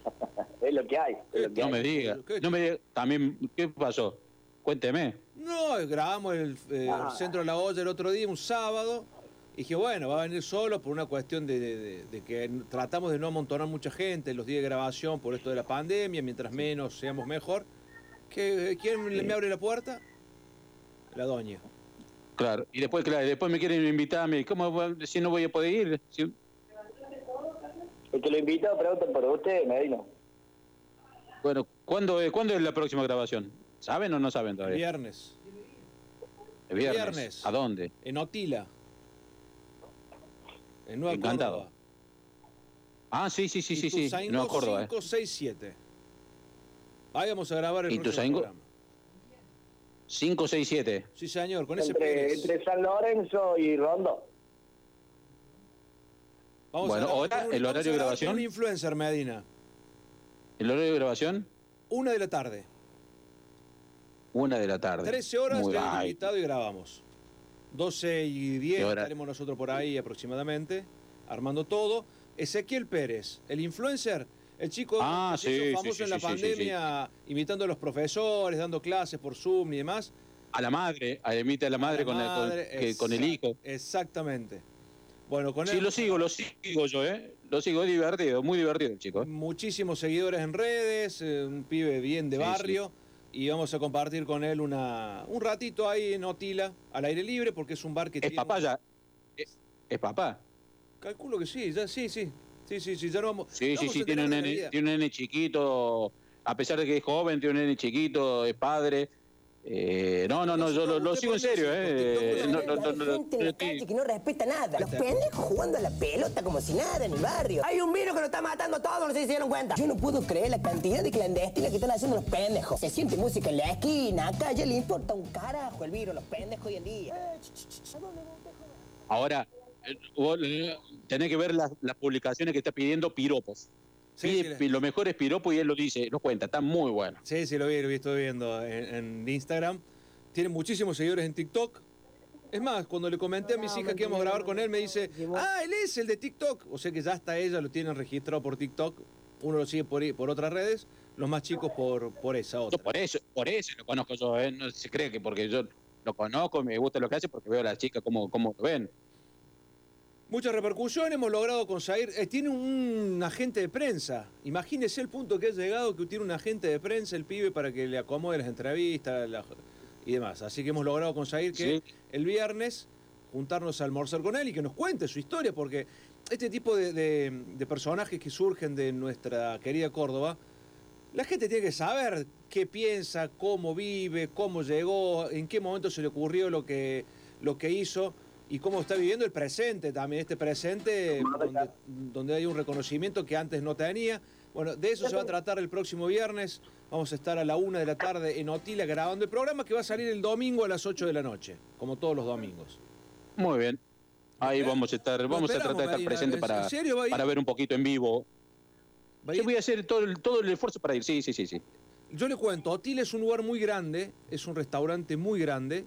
[laughs] Es lo que hay. es lo que No hay. me diga, no me diga, también, ¿qué pasó? Cuénteme. No, grabamos el, eh, Ah. centro de la olla el otro día, un sábado. Y dije, bueno, va a venir solo por una cuestión de, de- de- de que tratamos de no amontonar mucha gente en los días de grabación por esto de la pandemia, mientras menos seamos mejor. ¿Qué, ¿Quién le- me abre la puerta? La doña. Claro, y después, claro, después me quieren invitarme, ¿cómo voy- si no voy a poder ir? Si- El que lo invitó pregunta por usted, Medina. bueno, ¿cuándo, es- ¿cuándo es la próxima grabación? ¿Saben o no saben todavía? Viernes, El viernes. viernes. ¿A dónde? en Otila. En Nueva Encantado. Córdoba. Ah, sí, sí, sí, sí, sí. No acuerdo, ¿eh? 567. Ahí vamos a grabar el próximo programa. 5, 6, 7. Sí, señor, con ese Entre, Pérez. entre San Lorenzo y Rondo. Vamos Bueno, grabar ¿hora? con un- ¿El horario a de grabación? Un influencer, Medina. ¿El horario de grabación? Una de la tarde. Una de la tarde. 13 horas Muy de ay, invitado y grabamos. 12 y 10 ¿Qué hora? estaremos nosotros por ahí aproximadamente, armando todo. Ezequiel Pérez, el influencer, el chico Ah, que se hizo sí, sí, famoso sí, en la sí, sí, sí, pandemia, imitando a los profesores, dando clases por Zoom y demás. A la madre, a imita a la madre, La con, el- con- el hijo. Exactamente. Bueno, con Sí, él lo sigo, lo sigo yo, ¿eh? Lo sigo, es divertido, muy divertido el chico. ¿eh? muchísimos seguidores en redes, eh, un pibe bien de Sí, barrio. Y vamos a compartir con él una, un ratito ahí en Otila, al aire libre, porque es un bar que ¿Es tiene... papá ya? ¿Es, es papá? Calculo que sí, ya sí, sí. Sí, sí, sí, ya no vamos. Sí, sí, vamos sí, tiene un, nene, tiene un nene chiquito, a pesar de que es joven, tiene un nene chiquito, es padre. Eh, no, no, no, yo lo, lo sigo en serio, ¿eh? No, no, no, no, no, gente en la calle que no respeta nada. Los pendejos jugando a la pelota como si nada en el barrio. Hay un virus que nos está matando a todos, no sé si se dieron cuenta. Yo no puedo creer la cantidad de clandestinos que están haciendo los pendejos. Se siente música en la esquina, acá ya le importa un carajo el virus, los pendejos hoy en día. Ahora, eh, vos, eh, tenés que ver las, las publicaciones que está pidiendo piropos. Sí, Pide sí, la- pi- lo mejor es piropo y él lo dice, lo cuenta, está muy bueno. Sí, sí, lo vi, lo vi, estoy viendo en, en Instagram. Tiene muchísimos seguidores en TikTok. Es más, cuando le comenté a mis hijas que íbamos a grabar con él, me dice, ah, él es el de TikTok. O sea que ya hasta ella lo tienen registrado por TikTok. Uno lo sigue por, otras redes, los más chicos por, por esa Yo otra. por eso, por eso lo conozco yo, ¿eh? no se cree que porque yo lo conozco, me gusta lo que hace, porque veo a las chicas cómo, cómo lo ven. Muchas repercusiones, hemos logrado conseguir. eh, tiene un agente de prensa. Imagínese el punto que ha llegado que tiene un agente de prensa el pibe para que le acomode las entrevistas la- y demás. Así que hemos logrado conseguir que Sí. el viernes juntarnos a almorzar con él y que nos cuente su historia, porque este tipo de, de- de personajes que surgen de nuestra querida Córdoba, la gente tiene que saber qué piensa, cómo vive, cómo llegó, en qué momento se le ocurrió lo que, lo que hizo y cómo está viviendo el presente también, este presente donde, donde hay un reconocimiento que antes no tenía. Bueno, de eso se va a tratar el próximo viernes. Vamos a estar a la una de la tarde en Otila grabando el programa que va a salir el domingo a las 8 de la noche, como todos los domingos. Muy bien. Ahí ¿Eh? vamos a estar, vamos a tratar de estar presente ¿En para, serio para ver un poquito en vivo. Yo voy a hacer todo el, todo el esfuerzo para ir, sí, sí, sí, sí. Yo le cuento, Otila es un lugar muy grande, es un restaurante muy grande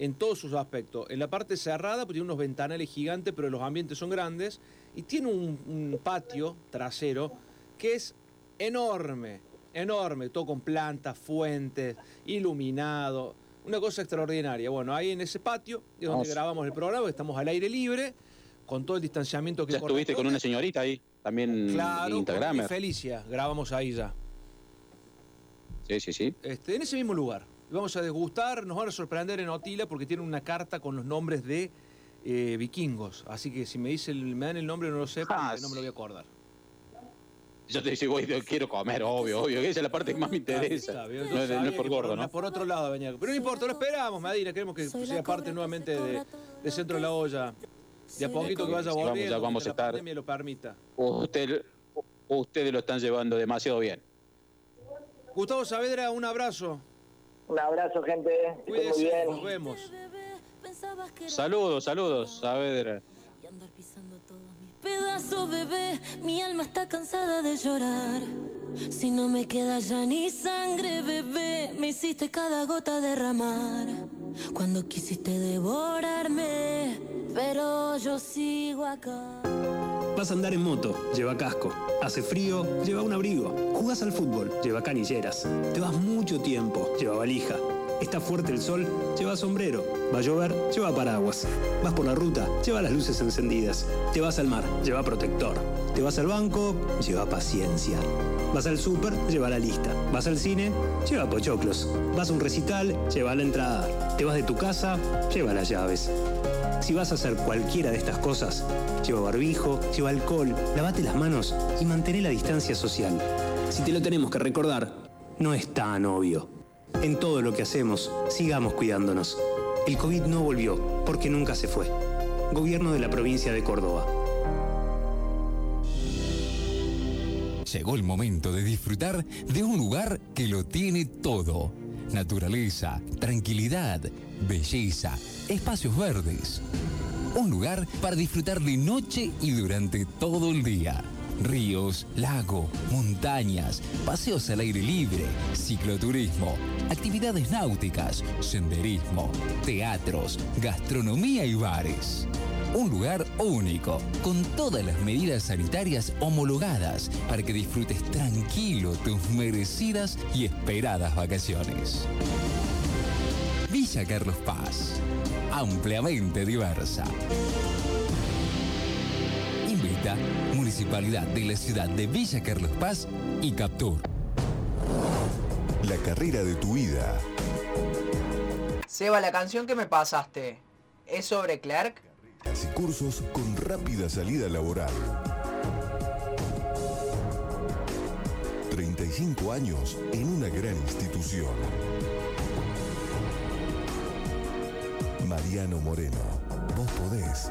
en todos sus aspectos. En la parte cerrada, pues tiene unos ventanales gigantes, pero los ambientes son grandes. Y tiene un, un patio trasero que es enorme, enorme, todo con plantas, fuentes, iluminado. Una cosa extraordinaria. Bueno, ahí en ese patio es donde grabamos el programa, estamos al aire libre, con todo el distanciamiento que Ya estuviste con una señorita ahí, también Claro, con Instagramer. Felicia, grabamos ahí ya. Sí, sí, sí. Este, en ese mismo lugar. Y Vamos a degustar, nos van a sorprender en Otila porque tienen una carta con los nombres de eh, vikingos. Así que si me, dice el- me dan el nombre no lo sé, Ah, porque no me lo voy a acordar. Yo te digo, yo quiero comer, obvio, obvio, que esa es la parte que más me interesa. Está bien, yo No, es- no sabía es por gordo, ¿no? Por otro lado venía. Pero no importa, lo esperamos, Madina. Queremos que sea parte nuevamente de, de Centro de la Olla. De a poquito que vaya Sí, vamos, volviendo, ya vamos a que la estar. pandemia lo permita. Usted, ustedes lo están llevando demasiado bien. Gustavo Saavedra, un abrazo. Un abrazo, gente. Estén muy bien. nos vemos. Saludos, saludos, Saavedra. Pedazo bebé, mi alma está cansada de llorar. Si no me queda ya ni sangre, bebé, me hiciste cada gota derramar. Cuando quisiste devorarme, pero yo sigo acá. Vas a andar en moto, lleva casco. Hace frío, lleva un abrigo. Jugás al fútbol, lleva canilleras. Te vas mucho tiempo, lleva valija. Está fuerte el sol, lleva sombrero. Va a llover, lleva paraguas. Vas por la ruta, lleva las luces encendidas. Te vas al mar, lleva protector. Te vas al banco, lleva paciencia. Vas al súper, lleva la lista. Vas al cine, lleva pochoclos. Vas a un recital, lleva la entrada. Te vas de tu casa, lleva las llaves. Si vas a hacer cualquiera de estas cosas, lleva barbijo, lleva alcohol, lavate las manos y mantén la distancia social. Si te lo tenemos que recordar, no es tan obvio. En todo lo que hacemos, sigamos cuidándonos. El COVID no volvió, porque nunca se fue. Gobierno de la provincia de Córdoba. Llegó el momento de disfrutar de un lugar que lo tiene todo. Naturaleza, tranquilidad, belleza, espacios verdes. Un lugar para disfrutar de noche y durante todo el día. Ríos, lago, montañas, paseos al aire libre, cicloturismo, actividades náuticas, senderismo, teatros, gastronomía y bares. Un lugar único, con todas las medidas sanitarias homologadas para que disfrutes tranquilo tus merecidas y esperadas vacaciones. Villa Carlos Paz, ampliamente diversa. Invita Municipalidad de la ciudad de Villa Carlos Paz y Captur. La carrera de tu vida. Seba, la canción que me pasaste, ¿es sobre Clark? y cursos con rápida salida laboral. 35 años en una gran institución. Mariano Moreno, vos podés.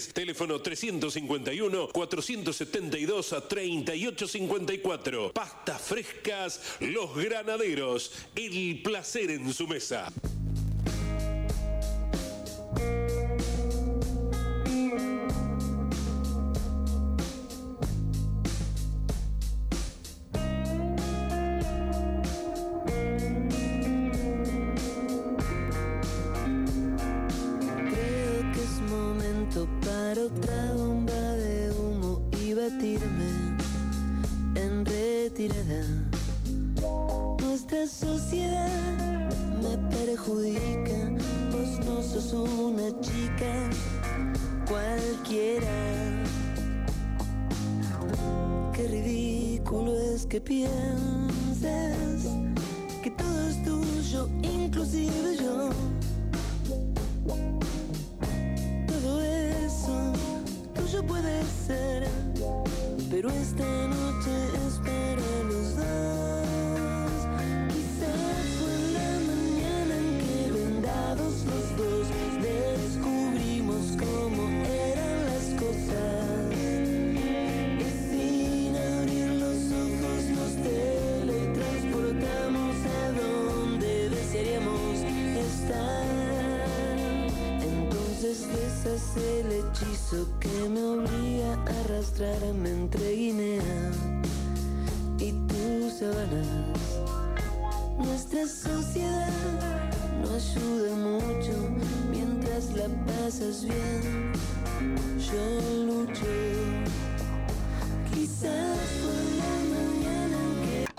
Teléfono 351-472-3854. Pastas frescas Los Granaderos. El placer en su mesa.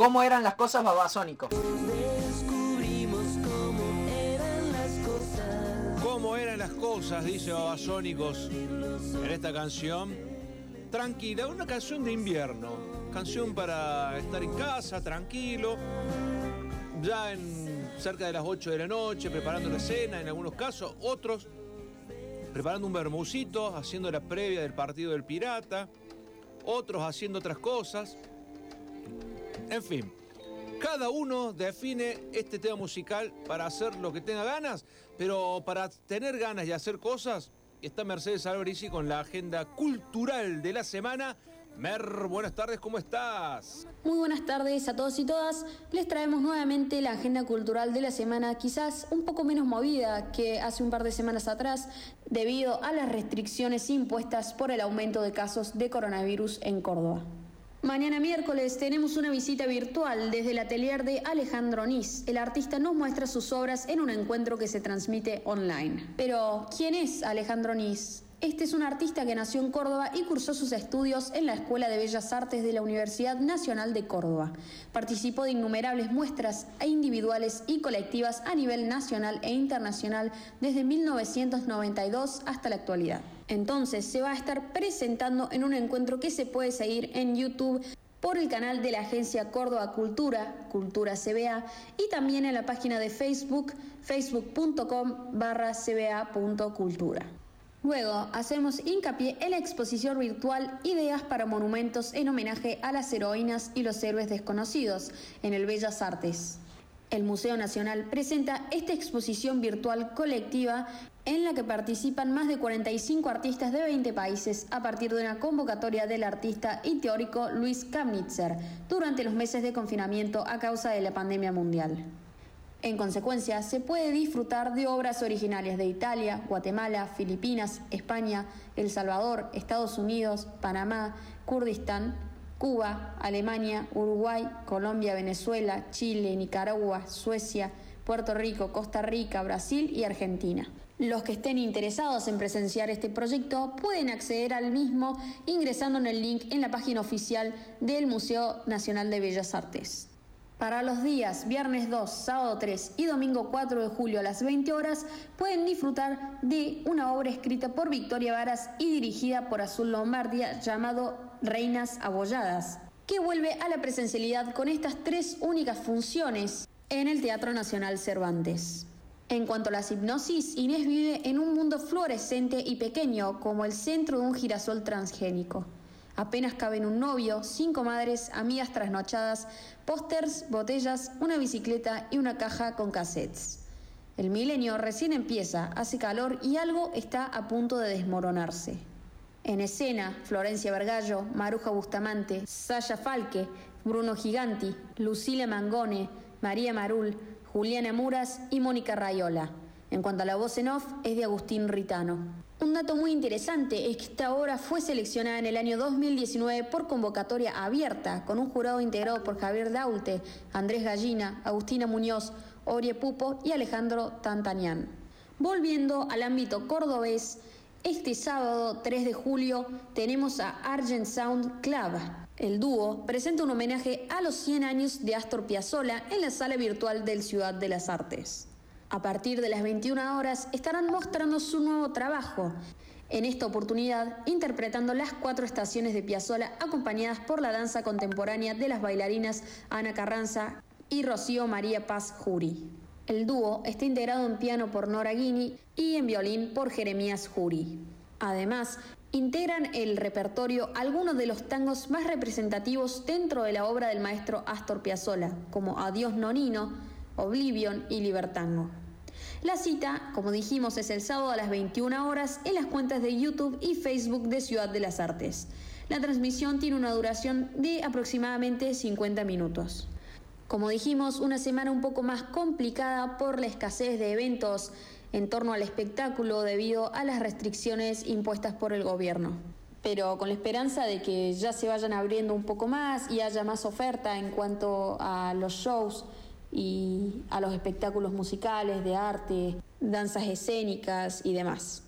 ¿Cómo eran las cosas babasónicos? descubrimos cómo eran las cosas. ¿Cómo eran las cosas? Dice Babasónicos en esta canción. Tranquila, una canción de invierno. Canción para estar en casa, tranquilo. Ya en cerca de las 8 de la noche, preparando la cena en algunos casos. Otros preparando un bermucito, haciendo la previa del partido del Pirata. Otros haciendo otras cosas. En fin, cada uno define este tema musical para hacer lo que tenga ganas, pero para tener ganas y hacer cosas, está Mercedes Alvarisi con la agenda cultural de la semana. Mer, buenas tardes, ¿cómo estás? Muy buenas tardes a todos y todas. Les traemos nuevamente la agenda cultural de la semana, quizás un poco menos movida que hace un par de semanas atrás, debido a las restricciones impuestas por el aumento de casos de coronavirus en Córdoba. Mañana miércoles tenemos una visita virtual desde el atelier de Alejandro Nis. El artista nos muestra sus obras en un encuentro que se transmite online. Pero, ¿quién es Alejandro Nis? Este es un artista que nació en Córdoba y cursó sus estudios en la Escuela de Bellas Artes de la Universidad Nacional de Córdoba. Participó de innumerables muestras e individuales y colectivas a nivel nacional e internacional desde 1992 hasta la actualidad. Entonces se va a estar presentando en un encuentro que se puede seguir en YouTube por el canal de la agencia Córdoba Cultura, Cultura CBA, y también en la página de Facebook, facebook.com barra cba.cultura. Luego, hacemos hincapié en la exposición virtual Ideas para Monumentos en homenaje a las heroínas y los héroes desconocidos en el Bellas Artes. El Museo Nacional presenta esta exposición virtual colectiva en la que participan más de 45 artistas de 20 países a partir de una convocatoria del artista y teórico Luis Kamnitzer durante los meses de confinamiento a causa de la pandemia mundial. En consecuencia, se puede disfrutar de obras originarias de Italia, Guatemala, Filipinas, España, El Salvador, Estados Unidos, Panamá, Kurdistán, Cuba, Alemania, Uruguay, Colombia, Venezuela, Chile, Nicaragua, Suecia, Puerto Rico, Costa Rica, Brasil y Argentina. Los que estén interesados en presenciar este proyecto pueden acceder al mismo ingresando en el link en la página oficial del Museo Nacional de Bellas Artes. Para los días viernes 2, sábado 3 y domingo 4 de julio a las 20 horas pueden disfrutar de una obra escrita por Victoria Varas y dirigida por Azul Lombardia llamado Reinas Abolladas, que vuelve a la presencialidad con estas tres únicas funciones en el Teatro Nacional Cervantes. En cuanto a las hipnosis, Inés vive en un mundo fluorescente y pequeño como el centro de un girasol transgénico. Apenas caben un novio, cinco madres, amigas trasnochadas, pósters, botellas, una bicicleta y una caja con cassettes. El milenio recién empieza, hace calor y algo está a punto de desmoronarse. En escena, Florencia Vergallo, Maruja Bustamante, Sasha Falque, Bruno Giganti, Lucila Mangone, María Marul, Juliana Muras y Mónica Rayola. En cuanto a la voz en off, es de Agustín Ritano. Un dato muy interesante es que esta obra fue seleccionada en el año 2019 por convocatoria abierta, con un jurado integrado por Javier Daulte, Andrés Gallina, Agustina Muñoz, Orie Pupo y Alejandro Tantanian. Volviendo al ámbito cordobés, este sábado 3 de julio tenemos a Argent Sound Club. El dúo presenta un homenaje a los 100 años de Astor Piazzolla en la sala virtual del Ciudad de las Artes. A partir de las 21 horas estarán mostrando su nuevo trabajo. En esta oportunidad, interpretando las cuatro estaciones de Piazzolla acompañadas por la danza contemporánea de las bailarinas Ana Carranza y Rocío María Paz Jury. El dúo está integrado en piano por Nora Guini y en violín por Jeremías Jury. Además, integran el repertorio algunos de los tangos más representativos dentro de la obra del maestro Astor Piazzolla, como Adiós Nonino, Oblivion y Libertango. La cita, como dijimos, es el sábado a las 21 horas en las cuentas de YouTube y Facebook de Ciudad de las Artes. La transmisión tiene una duración de aproximadamente 50 minutos. Como dijimos, una semana un poco más complicada por la escasez de eventos en torno al espectáculo debido a las restricciones impuestas por el gobierno. Pero con la esperanza de que ya se vayan abriendo un poco más y haya más oferta en cuanto a los shows y a los espectáculos musicales, de arte, danzas escénicas y demás.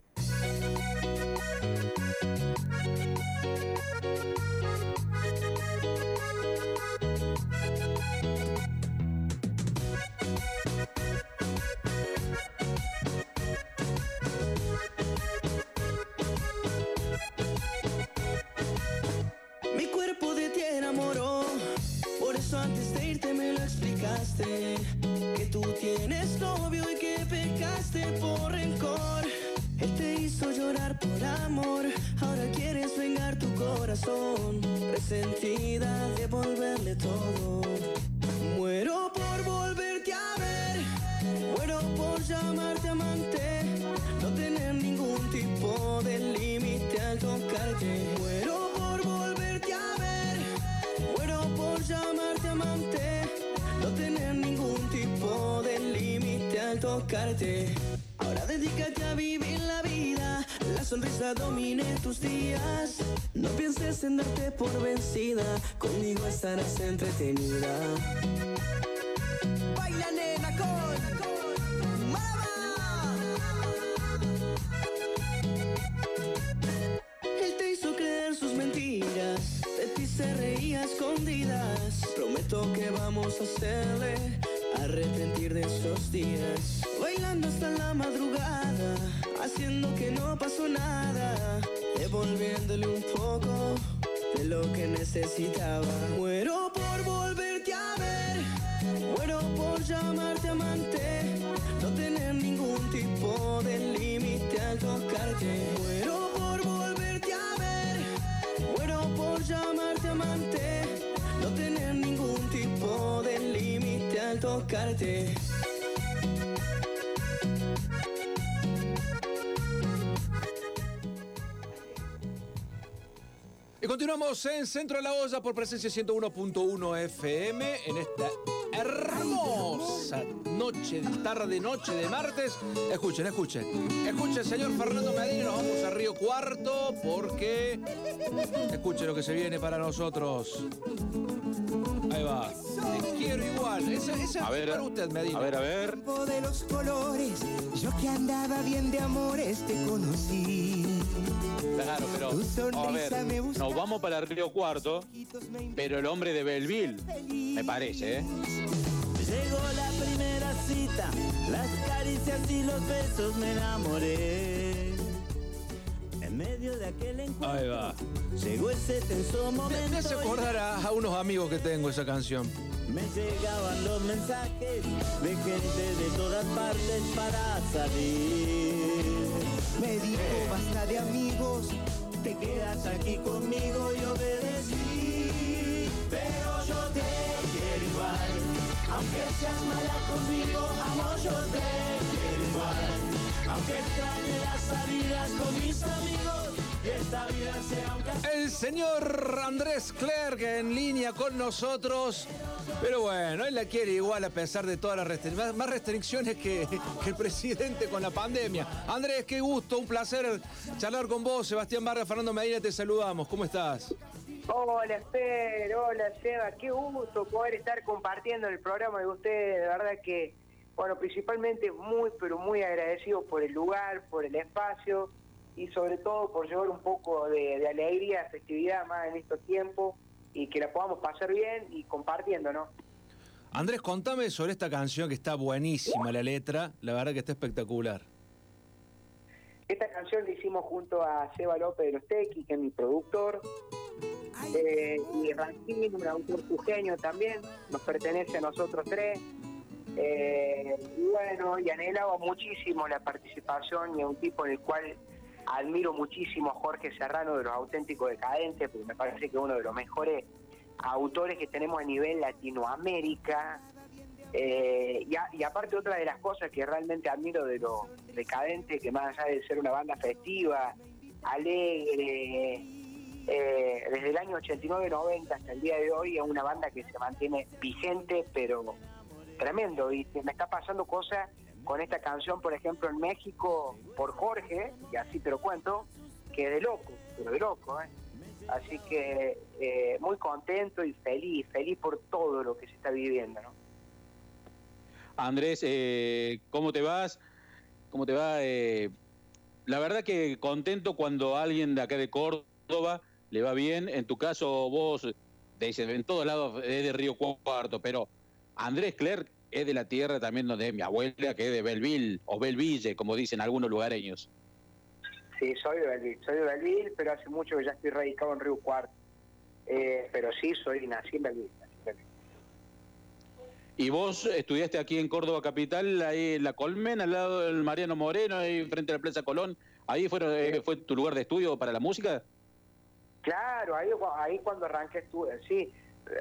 Que tú tienes novio y que pecaste por rencor. Él te hizo llorar por amor, ahora quieres vengar tu corazón. Resentida, devolverle todo. Muero por volverte a ver, muero por llamarte amante. No tener ningún tipo de límite al tocarte. Muero por volverte a ver, muero por llamarte amante. Tener ningún tipo de límite al tocarte. Ahora dedícate a vivir la vida, la sonrisa domine tus días. No pienses en darte por vencida, conmigo estarás entretenida. Baila nena con se reía a escondidas. Prometo que vamos a hacerle arrepentir de esos días. Bailando hasta la madrugada, haciendo que no pasó nada, devolviéndole un poco de lo que necesitaba. Muero por volverte a ver, muero por llamarte amante, no tener ningún tipo de límite al tocarte. Muero llamarte amante, no tener ningún tipo de límite al tocarte. Y continuamos en Centro de la Olla por presencia 101.1 FM en esta hermosa noche, tarde, noche de martes. Escuchen, escuchen. Escuchen, señor Fernando Medina, nos vamos a Río Cuarto porque escuchen lo que se viene para nosotros. Ahí va. Te quiero igual. Esa, esa A ver, para usted, Medina. a ver, a ver. de los colores, yo que andaba bien de amores te conocí. Claro, pero a ver, nos vamos para Río Cuarto, pero el hombre de Belleville, me parece, ¿eh? Llegó la primera cita, las caricias y los besos me enamoré. En medio de aquel encuentro Ahí va. llegó ese tenso Me, momento. me hace acordar a, a unos amigos que tengo esa canción. Me llegaban los mensajes de gente de todas partes para salir. Me dijo basta de amigos, Te quedas aquí conmigo y obedecí. Pero yo te quiero igual. Aunque seas mala conmigo, amor, yo te quiero igual. El señor Andrés Clerc en línea con nosotros. Pero bueno, él la quiere igual a pesar de todas las restricciones, más restricciones que, que el presidente con la pandemia. Andrés, qué gusto, un placer charlar con vos. Sebastián Vargas, Fernando Medina, te saludamos. ¿Cómo estás? Hola, Fer, hola, Seba, qué gusto poder estar compartiendo el programa de ustedes, de verdad que, bueno, principalmente muy, pero muy agradecido por el lugar, por el espacio y sobre todo por llevar un poco de, de alegría, festividad más en estos tiempos y que la podamos pasar bien y compartiendo, ¿no? Andrés, contame sobre esta canción que está buenísima la letra, la verdad que está espectacular. Esta canción la hicimos junto a Seba López de los Tequis, que es mi productor, eh, y Rankin, un autor jujeño también, nos pertenece a nosotros tres. Eh, bueno, y anhelaba muchísimo la participación y un tipo en el cual admiro muchísimo a Jorge Serrano de los auténticos decadentes, porque me parece que es uno de los mejores autores que tenemos a nivel Latinoamérica. Eh, y, y aparte otra de las cosas que realmente admiro de los decadentes, que más allá de ser una banda festiva, alegre, eh, desde el año 89-90 hasta el día de hoy es una banda que se mantiene vigente, pero tremendo. Y me está pasando cosas con esta canción, por ejemplo, en México, por Jorge, y así te lo cuento, que de loco, pero de loco, ¿eh? Así que eh, muy contento y feliz, feliz por todo lo que se está viviendo, ¿no? Andrés, eh, ¿cómo te vas? ¿Cómo te va? Eh, la verdad que contento cuando alguien de acá de Córdoba le va bien. En tu caso, vos, te en todos lados es de Río Cuarto, pero Andrés Clerc es de la tierra también donde es mi abuela, que es de Belville, o Belville, como dicen algunos lugareños. Sí, soy de Belville, soy de Belville, pero hace mucho que ya estoy radicado en Río Cuarto. Eh, pero sí, soy nací en Belville. nací en Belville. Y vos estudiaste aquí en Córdoba Capital, ahí en La Colmena, al lado del Mariano Moreno, ahí frente a la Plaza Colón. ¿Ahí fueron, eh, fue tu lugar de estudio para la música? Claro, ahí, ahí cuando arranqué estuve, sí,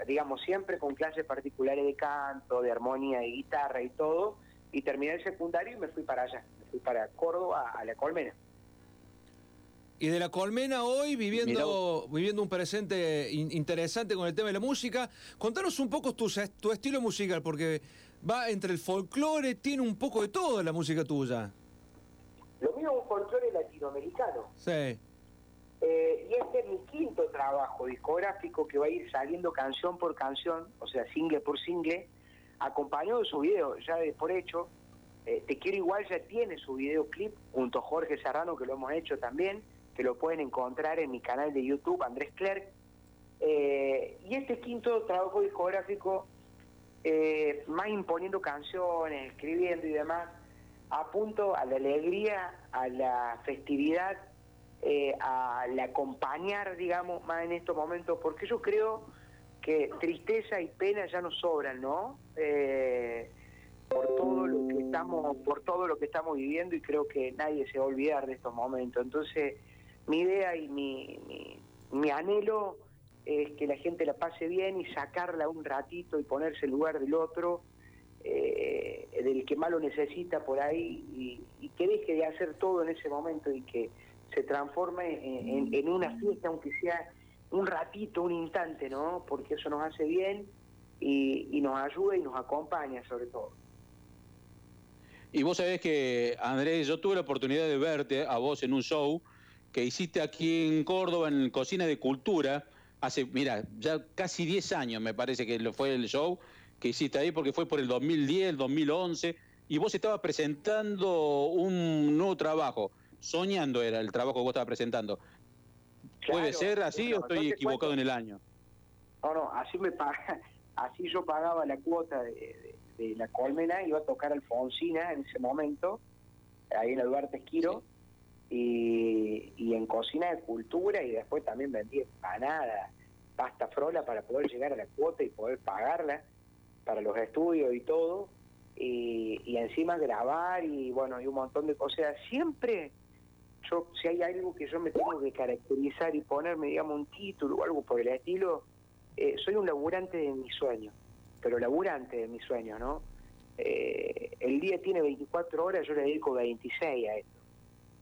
digamos, siempre con clases particulares de canto, de armonía, de guitarra y todo, y terminé el secundario y me fui para allá, me fui para Córdoba, a La Colmena. Y de la colmena hoy viviendo, viviendo un presente in- interesante con el tema de la música. Contanos un poco tu, tu estilo musical, porque va entre el folclore, tiene un poco de todo la música tuya. Lo mío es un folclore latinoamericano. Sí. Eh, y este es mi quinto trabajo discográfico que va a ir saliendo canción por canción, o sea, single por single, acompañado de su video, ya de por hecho. Eh, Te quiero igual ya tiene su videoclip junto a Jorge Serrano, que lo hemos hecho también, que lo pueden encontrar en mi canal de YouTube, Andrés Clerc. Eh, y este quinto trabajo discográfico, más imponiendo canciones, escribiendo y demás, apunto a la alegría, a la festividad, eh, al acompañar, digamos, más en estos momentos, porque yo creo que tristeza y pena ya nos sobran, ¿no? Eh, por todo lo que estamos, por todo lo que estamos viviendo y creo que nadie se va a olvidar de estos momentos. Entonces, mi idea y mi, mi, anhelo es que la gente la pase bien y sacarla un ratito y ponerse en lugar del otro, eh, del que más lo necesita por ahí, y, y que deje de hacer todo en ese momento y que se transforme en, una fiesta, aunque sea un ratito, un instante, ¿no? Porque eso nos hace bien y, nos ayuda y nos acompaña sobre todo. Y vos sabés que, Andrés, yo tuve la oportunidad de verte a vos en un show que hiciste aquí en Córdoba, en Cocina de Cultura, hace, mira, ya casi 10 años me parece que fue el show que hiciste ahí, porque fue por el 2010, 2011, y vos estabas presentando un nuevo trabajo, soñando era el trabajo que vos estabas presentando. ¿Puede ser así o estoy equivocado cuento. en el año? No, no, así me paga, [laughs] así yo pagaba la cuota de, de- de la colmena, iba a tocar Alfonsina en ese momento, ahí en el Duarte Esquiro, y, y en cocina de cultura, y después también vendí empanadas, pasta frola para poder llegar a la cuota y poder pagarla para los estudios y todo, y, y encima grabar y bueno, y un montón de cosas. Siempre yo, si hay algo que yo me tengo que caracterizar y ponerme, digamos, un título o algo por el estilo, eh, soy un laburante de mis sueños, pero laburante de mis sueños, ¿no? Eh, el día tiene 24 horas, yo le dedico 26 a esto.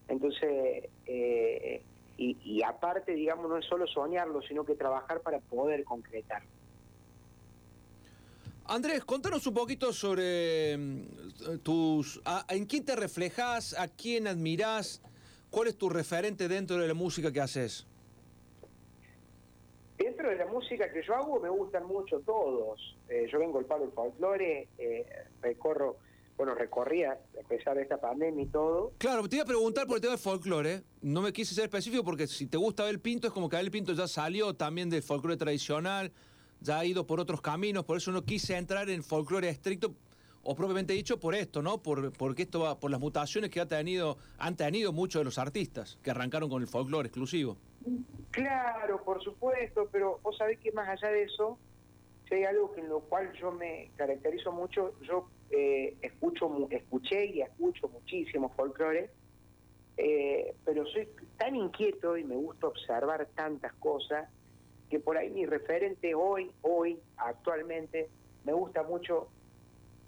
Entonces, eh, y, aparte, digamos, no es solo soñarlo, sino que trabajar para poder concretarlo. Andrés, contanos un poquito sobre mm, tus... ¿En quién te reflejas? ¿A quién admirás? ¿Cuál es tu referente dentro de la música que haces? Dentro de la música que yo hago me gustan mucho todos. Eh, yo vengo del palo del folclore, eh, recorro, bueno, recorría a pesar de esta pandemia y todo. Claro, te iba a preguntar por el tema del folclore. No me quise ser específico porque si te gusta Abel Pinto es como que Abel Pinto ya salió también del folclore tradicional, ya ha ido por otros caminos, por eso no quise entrar en folclore estricto, o propiamente dicho por esto, ¿no? Por, porque esto va por las mutaciones que ha tenido, han tenido muchos de los artistas que arrancaron con el folclore exclusivo. Claro, por supuesto, pero vos sabés que más allá de eso, si hay algo en lo cual yo me caracterizo mucho, yo eh, escucho, escuché y escucho muchísimo folclore, eh, pero soy tan inquieto y me gusta observar tantas cosas que por ahí mi referente hoy, hoy, actualmente, me gusta mucho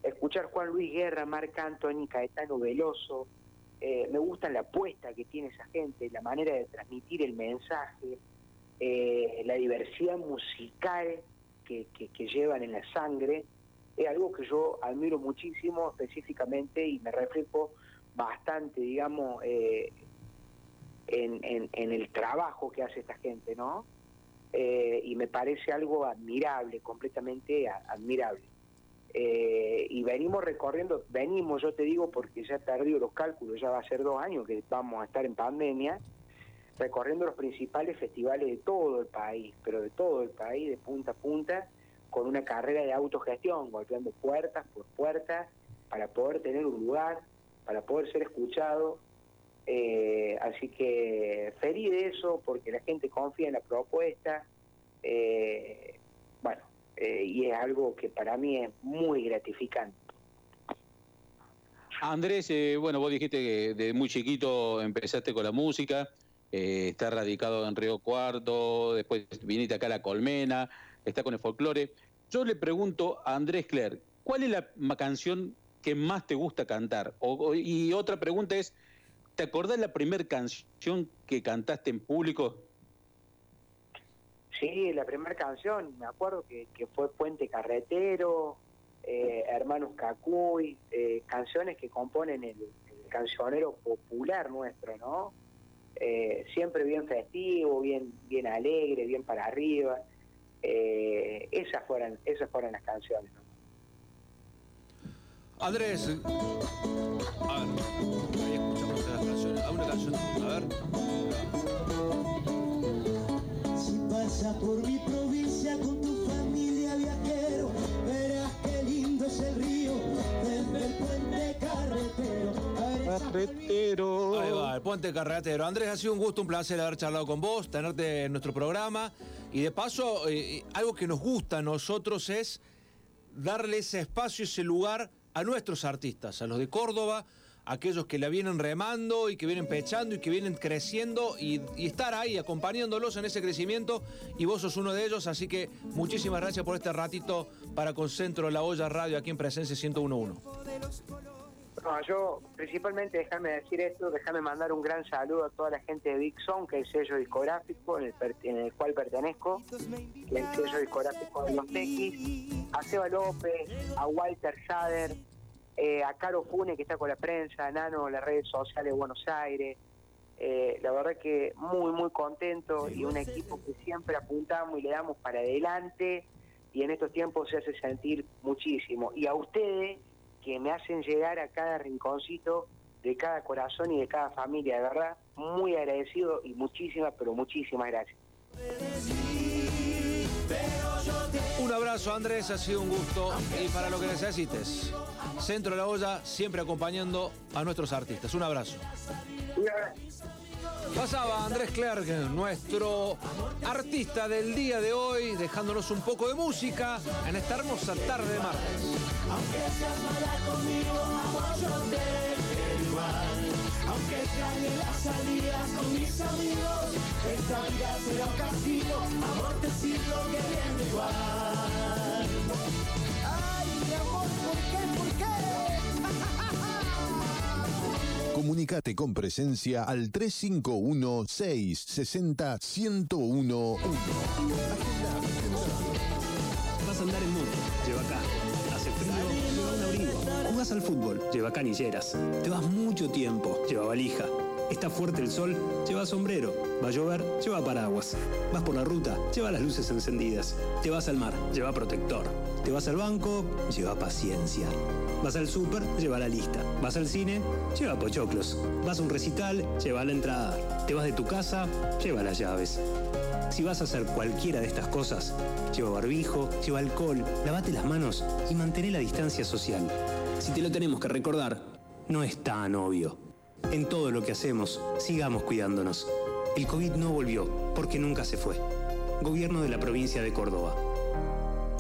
escuchar Juan Luis Guerra, Marc Anthony, Caetano Veloso, eh, me gusta la apuesta que tiene esa gente, la manera de transmitir el mensaje, eh, la diversidad musical que, llevan en la sangre, es algo que yo admiro muchísimo específicamente y me reflejo bastante, digamos, eh, en, en- el trabajo que hace esta gente, ¿no? Y me parece algo admirable, completamente admirable. Eh, y venimos recorriendo, venimos, yo te digo, porque ya he perdido los cálculos, ya va a ser dos años que vamos a estar en pandemia, recorriendo los principales festivales de todo el país, pero de todo el país, de punta a punta, con una carrera de autogestión, golpeando puertas por puertas, para poder tener un lugar, para poder ser escuchado. Eh, así que feliz de eso, porque la gente confía en la propuesta. Eh, eh, y es algo que para mí es muy gratificante. Andrés, eh, bueno, vos dijiste que de muy chiquito empezaste con la música, eh, estás radicado en Río Cuarto, después viniste acá a La Colmena, está con el folclore. Yo le pregunto a Andrés Clerc, ¿cuál es la canción que más te gusta cantar? Y otra pregunta es, ¿te acordás la primera canción que cantaste en público? Sí, la primera canción, me acuerdo que, que fue Puente Carretero, eh, Hermanos Cacuy, eh, canciones que componen el, cancionero popular nuestro, ¿no? Eh, siempre bien festivo, bien, bien alegre, bien para arriba. Esas fueron, esas fueron las canciones. ¿no? Andrés, a ver, ahí escuchamos las canciones. ¿Hay una canción? A ver. Si pasas por mi provincia con tu familia viajero, verás qué lindo es el río desde el puente carretero. Carretero. Ahí va, el puente carretero. Andrés, ha sido un gusto, un placer haber charlado con vos, tenerte en nuestro programa. Y de paso, eh, algo que nos gusta a nosotros es darle ese espacio, ese lugar a nuestros artistas, a los de Córdoba, aquellos que la vienen remando y que vienen pechando y que vienen creciendo y, estar ahí acompañándolos en ese crecimiento. Y vos sos uno de ellos, así que muchísimas gracias por este ratito para Concentro La Olla Radio aquí en Presencia 1011. No, yo principalmente déjame decir esto, déjame mandar un gran saludo a toda la gente de Big Sound, que es el sello discográfico en el, en el cual pertenezco, que es el sello discográfico de los Tequis, a Seba López, a Walter Sader, eh, a Caro Fune, que está con la prensa, a Nano, las redes sociales de Buenos Aires. Eh, la verdad que muy, muy contento y un equipo que siempre apuntamos y le damos para adelante y en estos tiempos se hace sentir muchísimo. Y a ustedes que me hacen llegar a cada rinconcito de cada corazón y de cada familia, de verdad, muy agradecido y muchísimas, pero muchísimas gracias. Un abrazo Andrés, ha sido un gusto y para lo que necesites. Centro de la Olla, siempre acompañando a nuestros artistas. Un abrazo. Pasaba Andrés Clerc, nuestro artista del día de hoy, dejándonos un poco de música en esta hermosa tarde de martes. Aunque extrañe las salidas con mis amigos, esta vida será un castigo, amor te sigo queriendo igual. Ay, mi amor, ¿por qué, por qué? [laughs] Comunicate con presencia al 351 660 1011. Al fútbol, lleva canilleras. Te vas mucho tiempo, lleva valija. Está fuerte el sol, lleva sombrero. Va a llover, lleva paraguas. Vas por la ruta, lleva las luces encendidas. Te vas al mar, lleva protector. Te vas al banco, lleva paciencia. Vas al súper, lleva la lista. Vas al cine, lleva pochoclos. Vas a un recital, lleva la entrada. Te vas de tu casa, lleva las llaves. Si vas a hacer cualquiera de estas cosas, lleva barbijo, lleva alcohol, lavate las manos y mantén la distancia social. Si te lo tenemos que recordar, no es tan obvio. En todo lo que hacemos, sigamos cuidándonos. El COVID no volvió, porque nunca se fue. Gobierno de la provincia de Córdoba.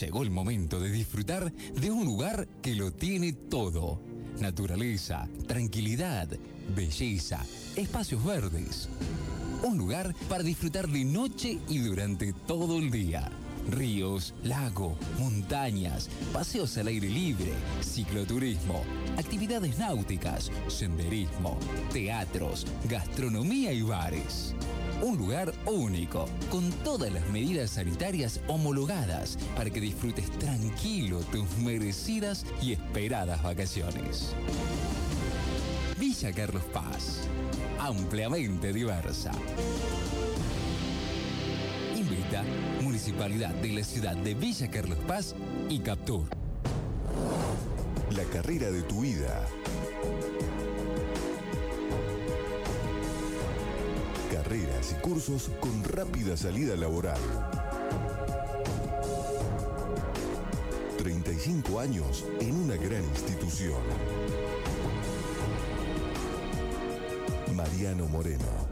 Llegó el momento de disfrutar de un lugar que lo tiene todo. Naturaleza, tranquilidad, belleza, espacios verdes. Un lugar para disfrutar de noche y durante todo el día. Ríos, lago, montañas, paseos al aire libre, cicloturismo, actividades náuticas, senderismo, teatros, gastronomía y bares. Un lugar único, con todas las medidas sanitarias homologadas para que disfrutes tranquilo tus merecidas y esperadas vacaciones. Villa Carlos Paz, ampliamente diversa. Invita Municipalidad de la ciudad de Villa Carlos Paz y Captur. La carrera de tu vida. Cursos con rápida salida laboral. 35 años en una gran institución. Mariano Moreno,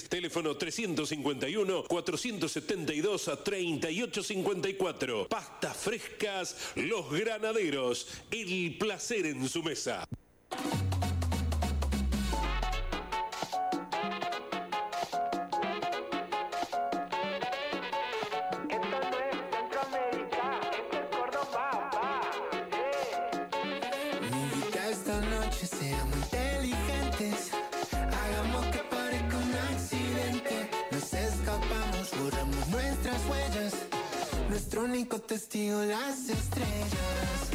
Teléfono 351 472 3854. Pastas frescas Los Granaderos. El placer en su mesa. Único testigo, las estrellas.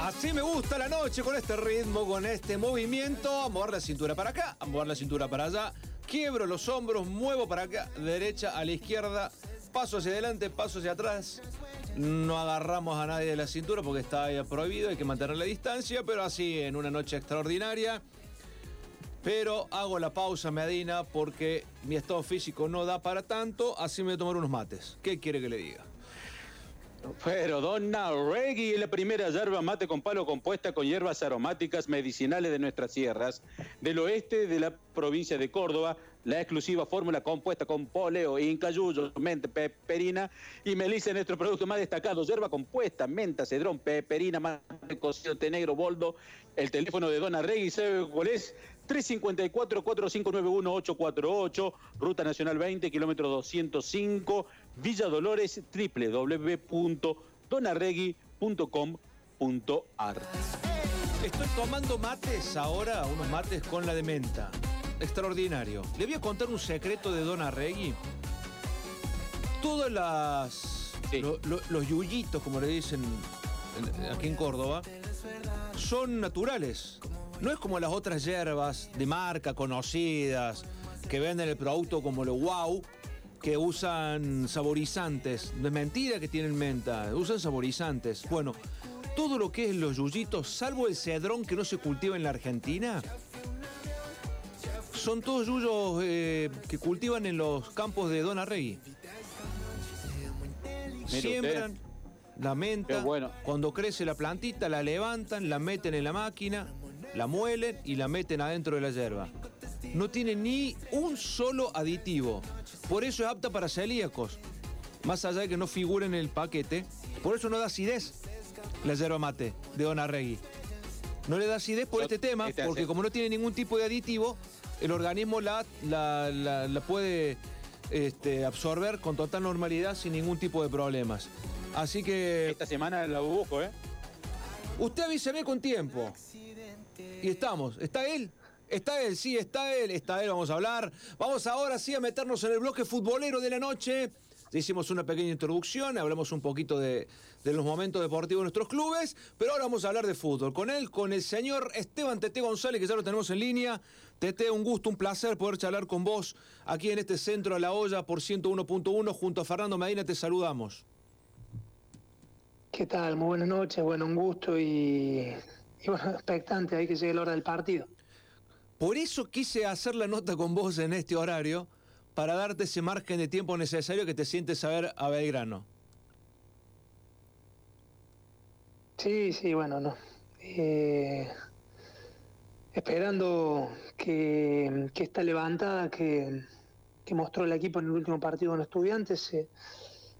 Así me gusta la noche con este ritmo, con este movimiento. A mover la cintura para acá, a mover la cintura para allá. Quiebro los hombros, muevo para acá, derecha a la izquierda. Paso hacia adelante, paso hacia atrás. No agarramos a nadie de la cintura porque está prohibido, hay que mantener la distancia, pero así en una noche extraordinaria. Pero hago la pausa, Medina, porque mi estado físico no da para tanto, así me voy a tomar unos mates. ¿Qué quiere que le diga? Pero Donna Reggie es la primera yerba mate con palo compuesta con hierbas aromáticas medicinales de nuestras sierras, del oeste de la provincia de Córdoba, la exclusiva fórmula compuesta con poleo, incayuyo, menta, peperina y melisa es nuestro producto más destacado. Yerba compuesta, menta, cedrón, peperina, mate cocido, negro, boldo. El teléfono de Donna Reggie, ¿sabe cuál es? 354-4591-848, Ruta Nacional 20, kilómetro 205, Villa Dolores. Estoy tomando mates ahora, unos mates con la de menta. Extraordinario. Le voy a contar un secreto de Dona Regui. Todas las. lo- lo- los yuyitos, como le dicen en- aquí en Córdoba, son naturales. No es como las otras hierbas de marca conocidas que venden el producto como lo wow, que usan saborizantes. No es mentira que tienen menta, usan saborizantes. Bueno, todo lo que es los yuyitos, salvo el cedrón que no se cultiva en la Argentina, son todos yuyos eh, que cultivan en los campos de Dona Regui. Siembran la menta, cuando crece la plantita la levantan, la meten en la máquina, la muelen y la meten adentro de la hierba. No tiene ni un solo aditivo. Por eso es apta para celíacos. Más allá de que no figure en el paquete. Por eso no da acidez la yerba mate de Dona Regui. No le da acidez por este tema, este porque hace- como no tiene ningún tipo de aditivo, el organismo la, la, la- la puede este, absorber con total normalidad sin ningún tipo de problemas. Así que... Esta semana la busco, ¿eh? Usted avíseme con tiempo. Y estamos. ¿Está él? Está él, sí, está él, está él, vamos a hablar. Vamos ahora sí a meternos en el bloque futbolero de la noche. Hicimos una pequeña introducción, hablamos un poquito de, de los momentos deportivos de nuestros clubes, pero ahora vamos a hablar de fútbol. Con él, con el señor Esteban Tete González, que ya lo tenemos en línea. Tete, un gusto, un placer poder charlar con vos aquí en este centro a la olla por 101.1. Junto a Fernando Medina te saludamos. ¿Qué tal? Muy buenas noches, bueno, un gusto y, y bueno, expectante, hay que llegue la hora del partido. Por eso quise hacer la nota con vos en este horario, para darte ese margen de tiempo necesario que te sientes a ver a Belgrano. Sí, sí, bueno, no. Eh, esperando que, esta levantada que, que mostró el equipo en el último partido con estudiantes se,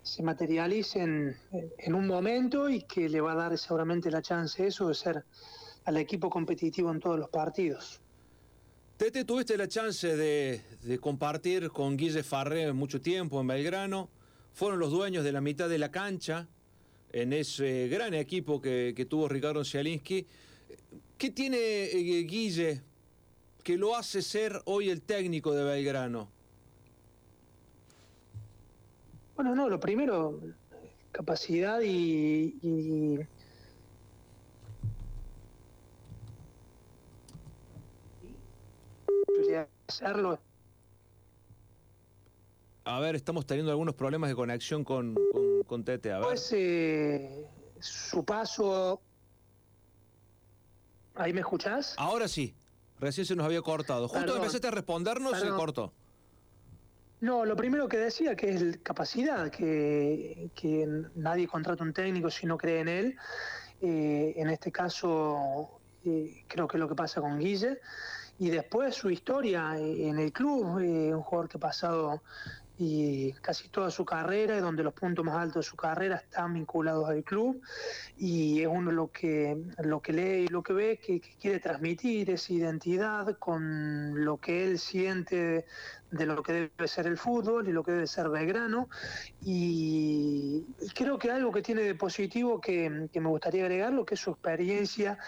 se materialice en, en un momento y que le va a dar seguramente la chance eso de ser al equipo competitivo en todos los partidos. Tete, tuviste la chance de, de compartir con Guille Farré mucho tiempo en Belgrano. Fueron los dueños de la mitad de la cancha en ese gran equipo que, que tuvo Ricardo Zielinski. ¿Qué tiene eh, Guille que lo hace ser hoy el técnico de Belgrano? Bueno, no, lo primero, capacidad y, hacerlo. A ver, estamos teniendo algunos problemas de conexión con, con, con Tete. A ver. Pues eh, su paso. ¿Ahí me escuchás? Ahora sí. Recién se nos había cortado. Justo Perdón. empezaste a respondernos, se Perdón. cortó. No, lo primero que decía que es capacidad, que, que nadie contrata un técnico si no cree en él. Eh, en este caso, eh, creo que es lo que pasa con Guille. Y después su historia en el club, eh, un jugador que ha pasado y casi toda su carrera, y donde los puntos más altos de su carrera están vinculados al club, y es uno lo que, lo que lee y lo que ve, que, quiere transmitir esa identidad con lo que él siente de, lo que debe ser el fútbol y lo que debe ser Belgrano, y, y creo que algo que tiene de positivo que, que me gustaría agregar, lo que es su experiencia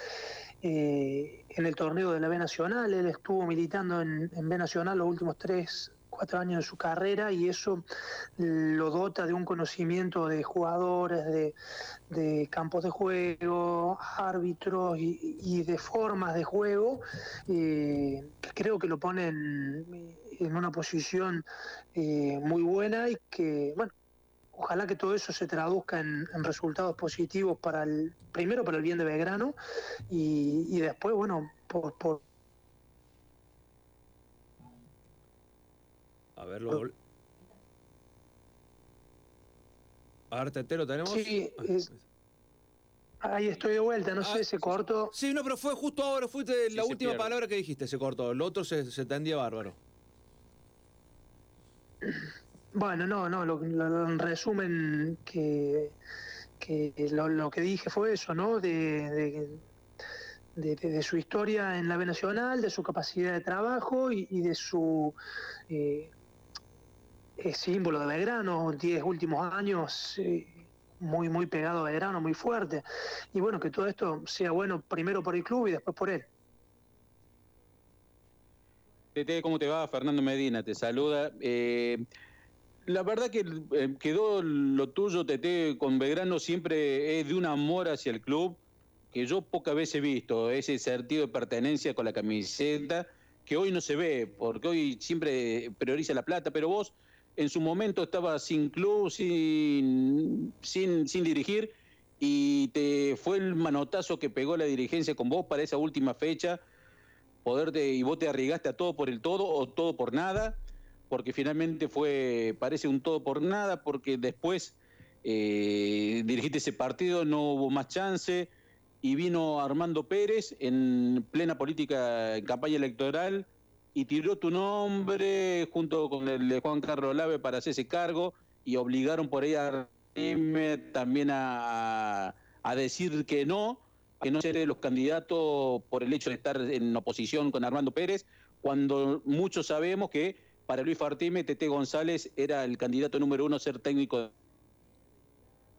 eh, en el torneo de la B Nacional. Él estuvo militando en, en B Nacional los últimos tres, cuatro años de su carrera y eso lo dota de un conocimiento de jugadores, de, de campos de juego, árbitros y, de formas de juego. eh, creo que lo pone en, una posición eh, muy buena y que, bueno, Ojalá que todo eso se traduzca en, resultados positivos para el, primero para el bien de Belgrano y, después, bueno, por A ver, lo vol- A ver, Tete, ¿lo tenemos? Sí, es- ahí estoy de vuelta, no Ah, sé, se cortó. Sí, no, pero fue justo ahora, fuiste la última pierde. palabra que dijiste, se cortó. El otro se, se tendía bárbaro. Bueno, no, no, lo, lo- en resumen que, que lo, lo que dije fue eso, ¿no? De, de, de- de- de su historia en la B Nacional, de su capacidad de trabajo y, y de su eh, eh, símbolo de Belgrano, 10 últimos años muy, muy pegado a Belgrano, muy fuerte. Y bueno, que todo esto sea bueno primero por el club y después por él. Tete, ¿cómo te va? Fernando Medina te saluda. Eh, la verdad que eh, quedó lo tuyo, Tete, con Belgrano siempre es de un amor hacia el club que yo pocas veces he visto, ese sentido de pertenencia con la camiseta, que hoy no se ve, porque hoy siempre prioriza la plata, pero vos en su momento estabas sin club, sin, sin, sin dirigir, y te fue el manotazo que pegó la dirigencia con vos para esa última fecha, poderte, y vos te arriesgaste a todo por el todo o todo por nada, porque finalmente fue, parece un todo por nada, porque después eh, dirigiste ese partido, no hubo más chance, y vino Armando Pérez en plena política, en campaña electoral, y tiró tu nombre junto con el de Juan Carlos Lave para hacer ese cargo, y obligaron por ahí a también a, a decir que no, que no ser los candidatos por el hecho de estar en oposición con Armando Pérez, cuando muchos sabemos que para Luis Fartime, Tete González era el candidato número uno a ser técnico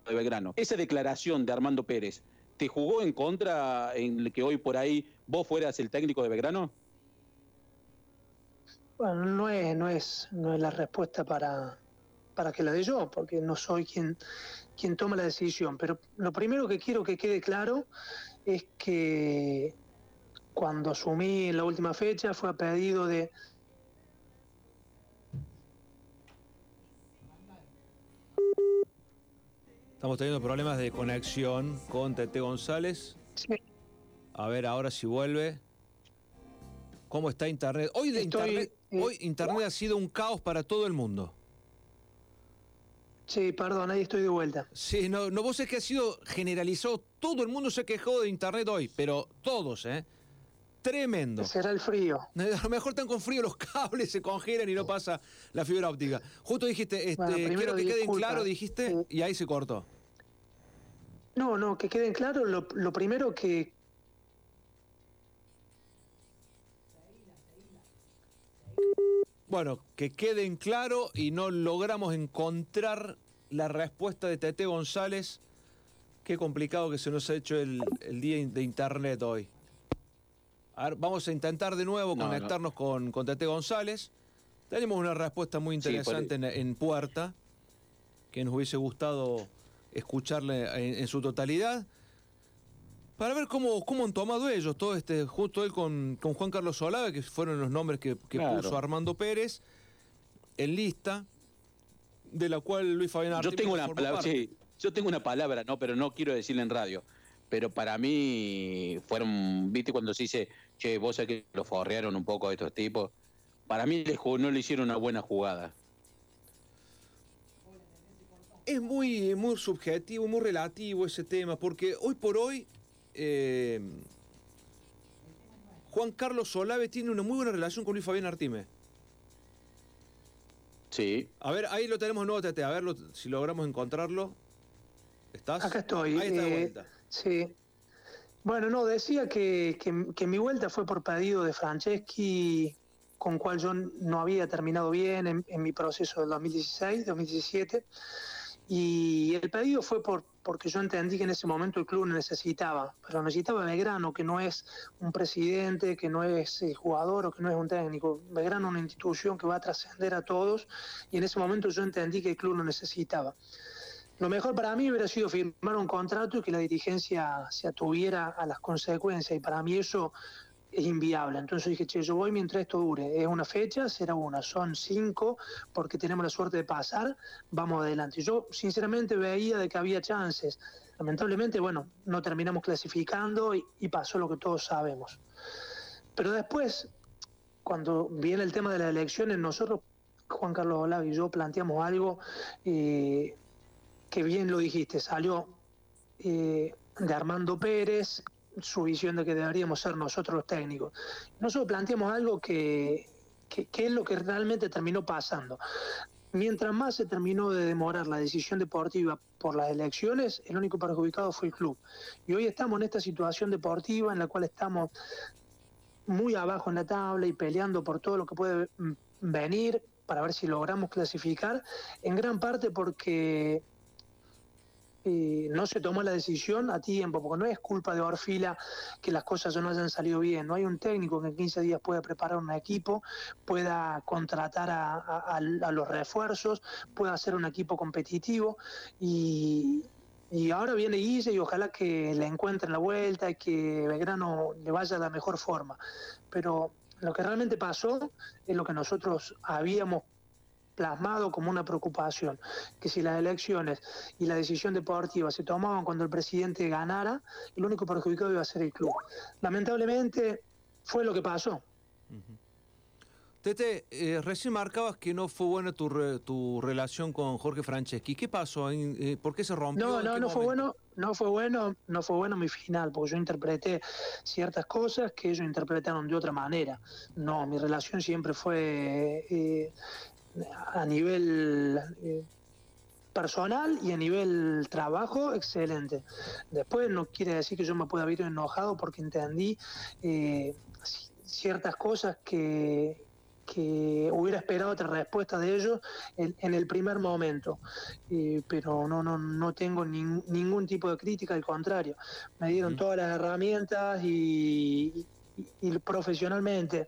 de Belgrano. Esa declaración de Armando Pérez, ¿te jugó en contra en que hoy por ahí vos fueras el técnico de Belgrano? Bueno, no es, no es, no es la respuesta para, para que la dé yo, porque no soy quien, quien toma la decisión. Pero lo primero que quiero que quede claro es que cuando asumí en la última fecha fue a pedido de, Estamos teniendo problemas de conexión con Tete González. A ver ahora si vuelve. ¿Cómo está Internet? Hoy de Estoy, Internet, hoy Internet ha sido un caos para todo el mundo. Sí, perdón, ahí estoy de vuelta. Sí, no, no vos es que ha sido generalizado. Todo el mundo se quejó de Internet hoy, pero todos, ¿eh? Tremendo. Será el frío. [laughs] A lo mejor están con frío los [laughs] cables, se congelan y no pasa la fibra óptica. Justo dijiste, este, Bueno, quiero que quede en disculpa. claro, dijiste, y ahí se cortó. No, no, que queden claro, lo, lo primero que, Bueno, que quede en claro y no logramos encontrar la respuesta de Tete González. Qué complicado que se nos ha hecho el, el día de internet hoy. A ver, vamos a intentar de nuevo No, conectarnos Con, con Tete González. Tenemos una respuesta muy Sí, por interesante en, en puerta, que nos hubiese gustado escucharle en, en su totalidad. Para ver cómo, cómo han tomado ellos, todo este, justo él con, con Juan Carlos Solave, que fueron los nombres que, que Claro. puso Armando Pérez, en lista, de la cual Luis Fabián Yo Artigas tengo una palabra, sí, yo tengo una palabra, no, pero no quiero decirla en radio. Pero para mí fueron, viste cuando se dice, che, vos sabés que lo forrearon un poco a estos tipos. Para mí no le hicieron una buena jugada. Es muy, muy subjetivo, muy relativo ese tema, porque hoy por hoy eh, Juan Carlos Solave tiene una muy buena relación con Luis Fabián Artime. Sí. A ver, ahí lo tenemos de nuevo, Tete, a ver lo- si logramos encontrarlo. ¿Estás? Acá estoy. Ahí está de eh, vuelta. sí. Bueno, no, decía que, que- que mi vuelta fue por pedido de Franceschi, con cual yo no había terminado bien en, en mi proceso del 2016, 2017. Y el pedido fue por, porque yo entendí que en ese momento el club necesitaba, pero necesitaba Belgrano, que no es un presidente, que no es el jugador o que no es un técnico. Belgrano es una institución que va a trascender a todos y en ese momento yo entendí que el club lo necesitaba. Lo mejor para mí hubiera sido firmar un contrato y que la dirigencia se atuviera a las consecuencias y para mí eso es inviable. Entonces dije, che, yo voy mientras esto dure. Es una fecha, será una. Son cinco porque tenemos la suerte de pasar, vamos adelante. Yo sinceramente veía de que había chances. Lamentablemente, bueno, no terminamos clasificando y, pasó lo que todos sabemos. Pero después, cuando viene el tema de las elecciones, nosotros, Juan Carlos Olave y yo, planteamos algo eh, que bien lo dijiste, salió eh, de Armando Pérez, su visión de que deberíamos ser nosotros los técnicos. Nosotros planteamos algo que, que, que es lo que realmente terminó pasando. Mientras más se terminó de demorar la decisión deportiva por las elecciones, el único perjudicado fue el club. Y hoy estamos en esta situación deportiva en la cual estamos muy abajo en la tabla y peleando por todo lo que puede mm, venir para ver si logramos clasificar, en gran parte porque eh, no se tomó la decisión a tiempo, porque no es culpa de Orfila que las cosas no hayan salido bien. No hay un técnico que en 15 días pueda preparar un equipo, pueda contratar a, los refuerzos, pueda hacer un equipo competitivo y, ahora viene Guille y ojalá que le encuentren la vuelta y que Belgrano le vaya de la mejor forma. Pero lo que realmente pasó es lo que nosotros habíamos plasmado como una preocupación, que si las elecciones y la decisión deportiva se tomaban cuando el presidente ganara, el único perjudicado iba a ser el club. Lamentablemente fue lo que pasó. Tete, eh, recién marcabas que no fue buena tu, re- tu relación con Jorge Franceschi. ¿Qué pasó? Eh, ¿Por qué se rompió? No, ¿En no, no fue bueno, no fue bueno, no fue bueno mi final, porque yo interpreté ciertas cosas que ellos interpretaron de otra manera. No, mi relación siempre fue eh, a nivel eh, personal y a nivel trabajo excelente. Después no quiere decir que yo me pueda haber enojado porque entendí eh, ci- ciertas cosas que que hubiera esperado otra respuesta de ellos en, en el primer momento, Eh, pero no, no, no tengo nin- ningún tipo de crítica, al contrario, me dieron todas las herramientas y, y- y profesionalmente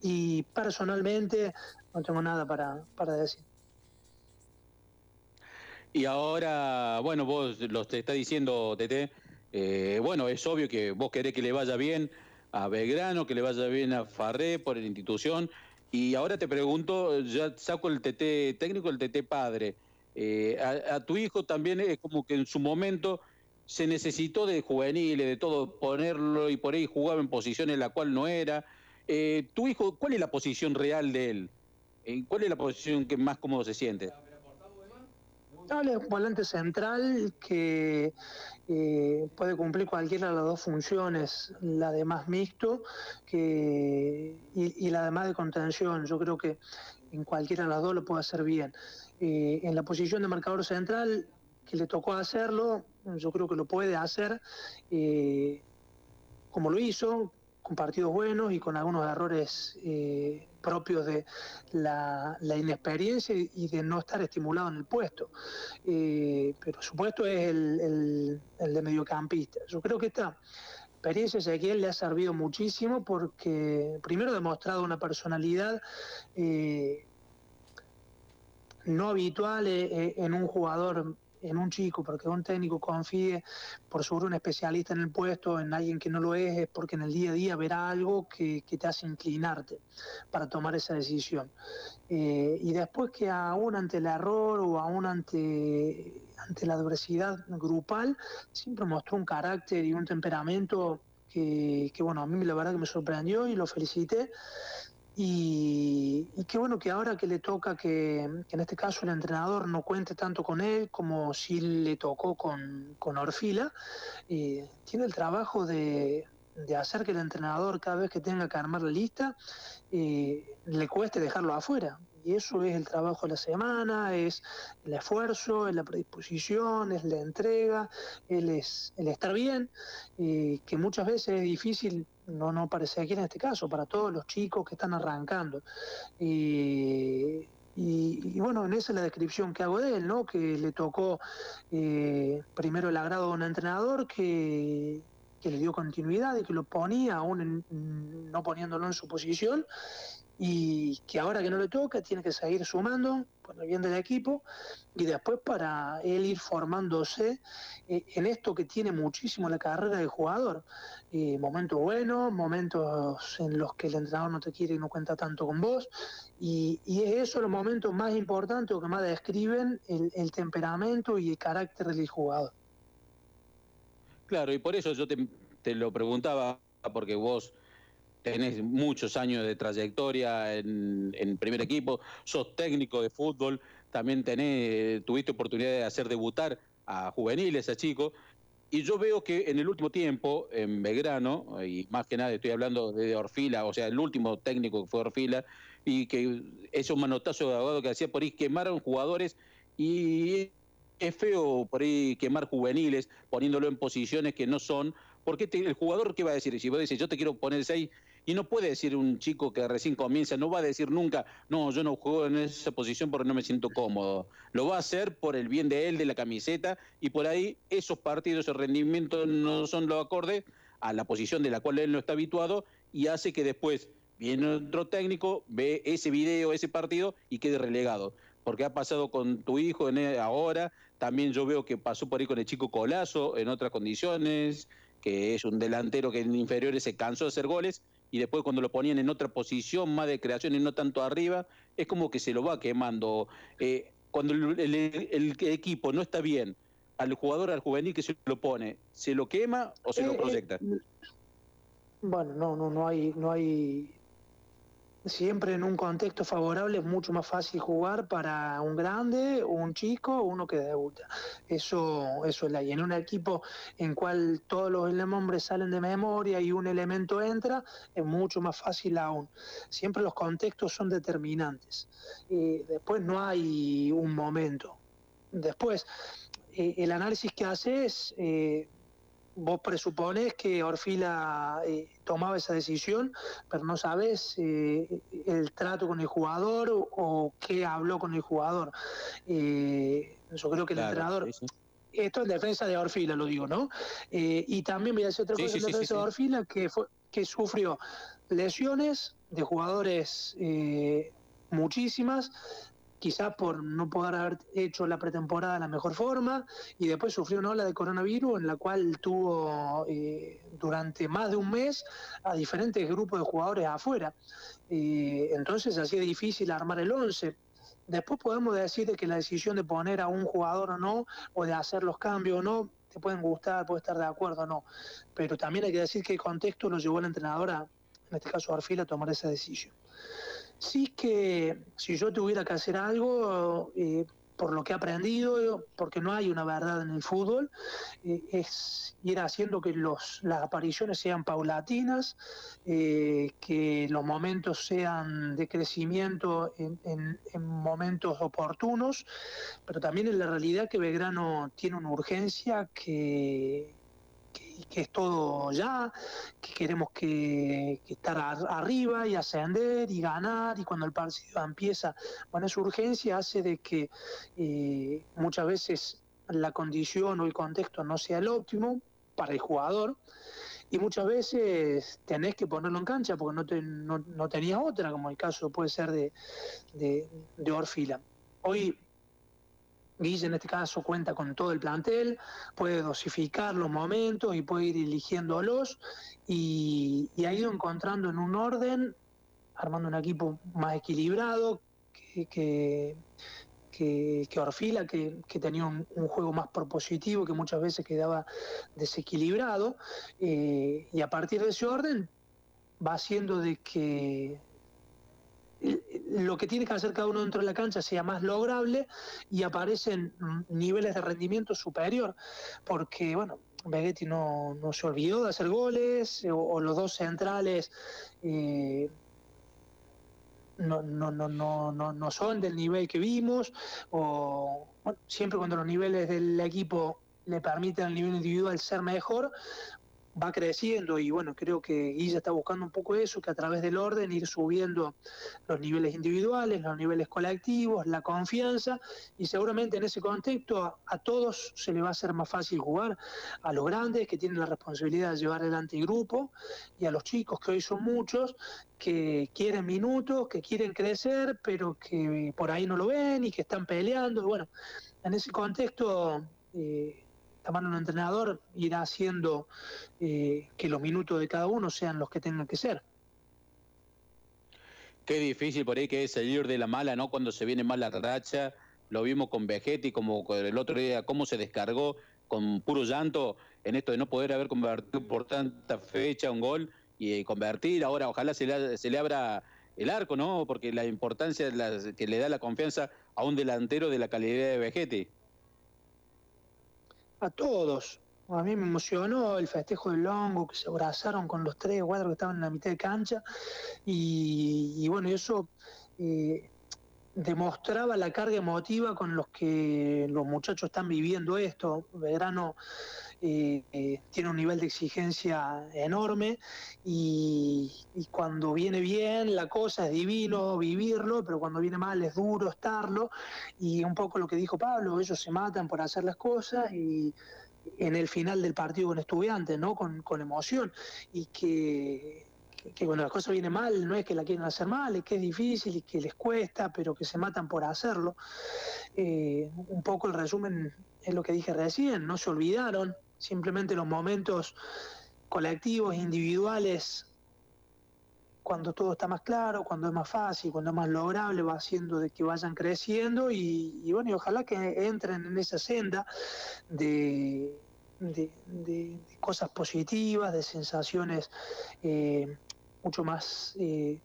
y personalmente no tengo nada para, para decir. Y ahora, bueno, vos lo te está diciendo, Tete, eh, bueno, es obvio que vos querés que le vaya bien a Belgrano, que le vaya bien a Farré por la institución. Y ahora te pregunto, ya saco el TT técnico, el TT padre. Eh, a, tu hijo también es como que en su momento se necesitó de juveniles, de todo, ponerlo y por ahí jugaba en posiciones en la cual no era. Eh, tu hijo, ¿cuál es la posición real de él? ¿Cuál es la posición que más cómodo se siente? Es volante central que eh, puede cumplir cualquiera de las dos funciones, la de más mixto que, y, la de más de contención. Yo creo que en cualquiera de las dos lo puede hacer bien. Eh, en la posición de marcador central, que le tocó hacerlo, yo creo que lo puede hacer eh, como lo hizo, con partidos buenos y con algunos errores propios de la, inexperiencia y de no estar estimulado en el puesto. Eh, pero su puesto es el, el- de mediocampista. Yo creo que esta experiencia a Ezequiel le ha servido muchísimo porque primero ha demostrado una personalidad eh, no habitual eh, en un jugador, en un chico, porque un técnico confíe por sobre un especialista en el puesto, en alguien que no lo es, es porque en el día a día verá algo que, que te hace inclinarte para tomar esa decisión. Eh, y después que aún ante el error o aún ante, ante la adversidad grupal, siempre mostró un carácter y un temperamento que, que, bueno, a mí la verdad que me sorprendió y lo felicité. Y, qué bueno que ahora que le toca que, que en este caso el entrenador no cuente tanto con él como si le tocó con, con Orfila, eh, tiene el trabajo de, de hacer que el entrenador cada vez que tenga que armar la lista eh, le cueste dejarlo afuera. Y eso es el trabajo de la semana, es el esfuerzo, es la predisposición, es la entrega, el, es, el estar bien, eh, que muchas veces es difícil, no, no parece aquí en este caso, para todos los chicos que están arrancando. Y, y bueno, en esa es la descripción que hago de él, ¿no? Que le tocó eh, primero el agrado de un entrenador que, que le dio continuidad y que lo ponía aún no poniéndolo en su posición y que ahora que no le toca tiene que seguir sumando por el bien del equipo y después para él ir formándose eh, en esto que tiene muchísimo la carrera de jugador. Eh, momentos buenos, momentos en los que el entrenador no te quiere y no cuenta tanto con vos y, y es eso los momentos más importantes o que más describen el, el temperamento y el carácter del jugador. Claro, y por eso yo te lo preguntaba, porque vos tenés muchos años de trayectoria en, primer equipo, sos técnico de fútbol, también tenés, tuviste oportunidad de hacer debutar a juveniles, a chicos, y yo veo que en el último tiempo, en Belgrano, y más que nada estoy hablando de Orfila, o sea, el último técnico que fue Orfila, y que esos manotazos de abogado que hacía por ahí quemaron jugadores y es feo por ahí quemar juveniles poniéndolo en posiciones que no son, porque el jugador, ¿qué va a decir? Si vos decís, yo te quiero poner seis, y no puede decir un chico que recién comienza, no va a decir nunca, no, yo no juego en esa posición porque no me siento cómodo. Lo va a hacer por el bien de él, de la camiseta, y por ahí esos partidos, esos rendimientos no son los acordes a la posición de la cual él no está habituado y hace que después viene otro técnico, ve ese video, ese partido y quede relegado. Porque ha pasado con tu hijo en e, ahora, también yo veo que pasó por ahí con el chico Colazo en otras condiciones, que es un delantero que en inferiores se cansó de hacer goles y después cuando lo ponían en otra posición, más de creación y no tanto arriba, es como que se lo va quemando. Eh, cuando el, equipo no está bien, al jugador, al juvenil que se lo pone, ¿se lo quema o se lo eh, eh, proyecta? bueno, no, no, no hay, no hay siempre en un contexto favorable es mucho más fácil jugar para un grande, un chico, uno que debuta. Eso, eso es la y en un equipo en cual todos los hombres salen de memoria y un elemento entra, es mucho más fácil aún. Siempre los contextos son determinantes. Y después no hay un momento. Después, eh, el análisis que haces eh, vos presupones que Orfila eh, tomaba esa decisión, pero no sabes eh, el trato con el jugador o, qué habló con el jugador. Eh, yo creo que el entrenador... Esto es defensa de Orfila, lo digo, ¿no? y también voy a decir otra cosa en defensa de Orfila, que, fue, que sufrió lesiones de jugadores muchísimas, quizás por no poder haber hecho la pretemporada de la mejor forma, y después sufrió una ola de coronavirus en la cual tuvo eh, durante más de un mes a diferentes grupos de jugadores afuera. Eh, entonces hacía difícil armar el 11. Después podemos decir de que la decisión de poner a un jugador o no, o de hacer los cambios o no, te pueden gustar, puede estar de acuerdo o no. Pero también hay que decir que el contexto nos llevó a la entrenadora, en este caso Arfil, a tomar esa decisión. Sí que si yo tuviera que hacer algo, eh, por lo que he aprendido, porque no hay una verdad en el fútbol, eh, es ir haciendo que los, las apariciones sean paulatinas, eh, que los momentos sean de crecimiento en, en, momentos oportunos, pero también en la realidad que Belgrano tiene una urgencia que, que es todo ya, que queremos que, estar arriba y ascender y ganar, y cuando el partido empieza, bueno, esa urgencia hace de que eh, muchas veces la condición o el contexto no sea el óptimo para el jugador, y muchas veces tenés que ponerlo en cancha porque no, te, no, tenías otra, como el caso puede ser de Orfila. Hoy Guille en este caso cuenta con todo el plantel, puede dosificar los momentos y puede ir eligiéndolos y, y ha ido encontrando en un orden, armando un equipo más equilibrado, que, que, Orfila, que, tenía un, juego más propositivo, que muchas veces quedaba desequilibrado, eh, y a partir de ese orden va haciendo de que lo que tiene que hacer cada uno dentro de la cancha sea más lograble y aparecen niveles de rendimiento superior, porque bueno, Begetti no, se olvidó de hacer goles, o, los dos centrales eh, no, no, no, no, no, son del nivel que vimos, o siempre cuando los niveles del equipo le permiten al nivel individual ser mejor, va creciendo y bueno, creo que Guilla está buscando un poco eso, que a través del orden ir subiendo los niveles individuales, los niveles colectivos, la confianza y seguramente en ese contexto a, todos se le va a hacer más fácil jugar, a los grandes que tienen la responsabilidad de llevar adelante el grupo y a los chicos que hoy son muchos que quieren minutos, que quieren crecer, pero que por ahí no lo ven y que están peleando. Bueno, en ese contexto... Eh, la mano un entrenador irá haciendo eh, que los minutos de cada uno sean los que tengan que ser. Qué difícil por ahí que es salir de la mala, ¿no? Cuando se viene mala racha, lo vimos con Vegetti, como el otro día, cómo se descargó con puro llanto en esto de no poder haber convertido por tanta fecha un gol y convertir. Ahora ojalá se le, se le abra el arco, ¿no? Porque la importancia que le da la confianza a un delantero de la calidad de Vegete. A todos. A mí me emocionó el festejo del Longo, que se abrazaron con los tres cuadros que estaban en la mitad de cancha. Y, y bueno, eso eh, demostraba la carga emotiva con los que los muchachos están viviendo esto. Belgrano eh, eh, tiene un nivel de exigencia enorme y, y, cuando viene bien la cosa es divino vivirlo, pero cuando viene mal es duro estarlo y un poco lo que dijo Pablo, ellos se matan por hacer las cosas y en el final del partido con estudiantes, ¿no? Con, con emoción y que que cuando las cosas vienen mal no es que la quieren hacer mal, es que es difícil y que les cuesta, pero que se matan por hacerlo. Eh, un poco el resumen es lo que dije recién, no se olvidaron, simplemente los momentos colectivos, individuales, cuando todo está más claro, cuando es más fácil, cuando es más lograble, va haciendo de que vayan creciendo y, bueno, y ojalá que entren en esa senda de, cosas positivas, de sensaciones eh, mucho más eh,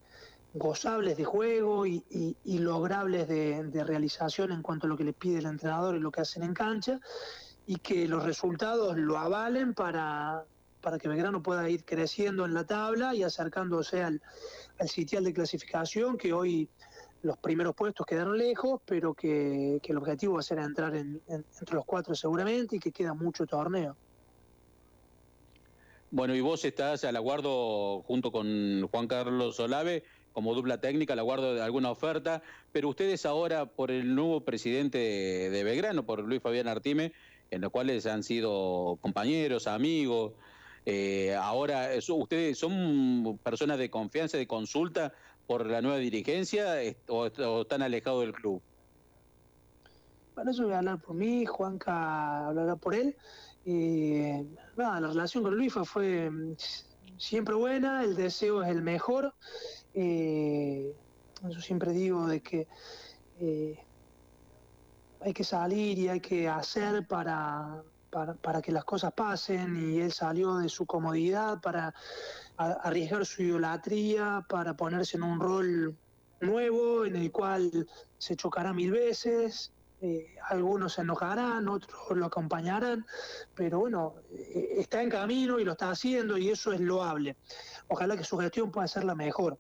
gozables de juego y, logrables de, de, realización en cuanto a lo que les pide el entrenador y lo que hacen en cancha, y que los resultados lo avalen para, para que Belgrano pueda ir creciendo en la tabla y acercándose al, al sitial de clasificación, que hoy los primeros puestos quedaron lejos, pero que, que el objetivo va a ser entrar en, en, entre los cuatro seguramente y que queda mucho torneo. Bueno, y vos estás al aguardo junto con Juan Carlos Olave como dupla técnica, al aguardo de alguna oferta, pero ustedes ahora por el nuevo presidente de Belgrano, por Luis Fabián Artime, en los cuales han sido compañeros, amigos, eh, ahora ustedes son personas de confianza, de consulta por la nueva dirigencia o, están alejados del club. Bueno, eso voy a hablar por mí, Juanca hablará por él. La relación con Luis fue, fue, siempre buena, el deseo es el mejor. Eh, yo siempre digo de que eh, hay que salir y hay que hacer para, para, para, que las cosas pasen y él salió de su comodidad para arriesgar su idolatría, para ponerse en un rol nuevo en el cual se chocará mil veces eh, algunos se enojarán, otros lo acompañarán, pero bueno, eh, está en camino y lo está haciendo y eso es loable. Ojalá que su gestión pueda ser la mejor.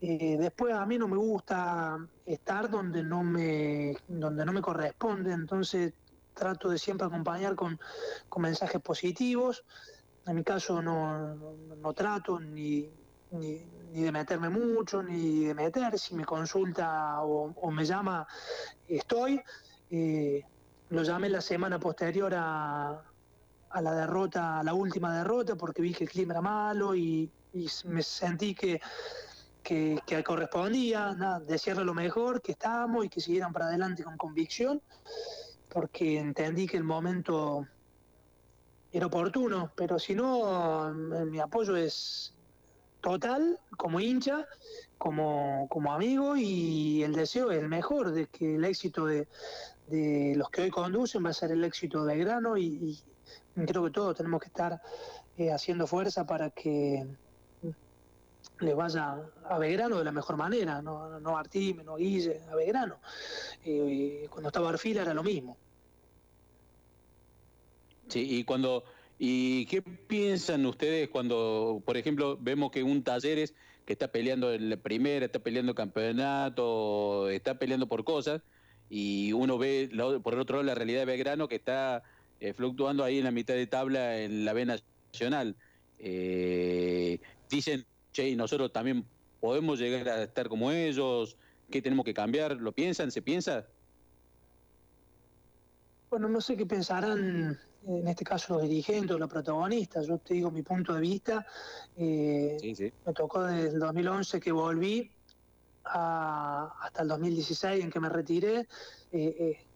Eh, después a mí no me gusta estar donde no me, donde no me corresponde, entonces trato de siempre acompañar con, con mensajes positivos. En mi caso no, no, trato ni, ni, de meterme mucho, ni de meter. Si me consulta o, me llama, estoy. Eh, lo llamé la semana posterior a, a, la derrota, a la última derrota, porque vi que el clima era malo y me sentí que, que, correspondía, nada, decirle lo mejor, que estábamos y que siguieran para adelante con convicción, porque entendí que el momento era oportuno, pero si no, mi apoyo es total como hincha, como, como amigo y el deseo es el mejor, de que el éxito de, de los que hoy conducen va a ser el éxito de Grano y, y creo que todos tenemos que estar eh, haciendo fuerza para que le vaya a Belgrano de la mejor manera, no, no a Artime, no a Guille, a Belgrano. Eh, cuando estaba Arfila era lo mismo. Sí, y cuando ¿Y qué piensan ustedes cuando, por ejemplo, vemos que un Talleres que está peleando en la primera, está peleando campeonato, está peleando por cosas, y uno ve por el otro lado la realidad de Belgrano que está eh, fluctuando ahí en la mitad de tabla en la B nacional. Eh, dicen, che, nosotros también podemos llegar a estar como ellos, ¿qué tenemos que cambiar? ¿Lo piensan? ¿Se piensa? Bueno, no sé qué pensarán en este caso los dirigentes o los protagonistas. Yo te digo mi punto de vista. Eh, sí, sí. Me tocó desde el 2011 que volví a, hasta el 2016 en que me retiré. Eh, eh,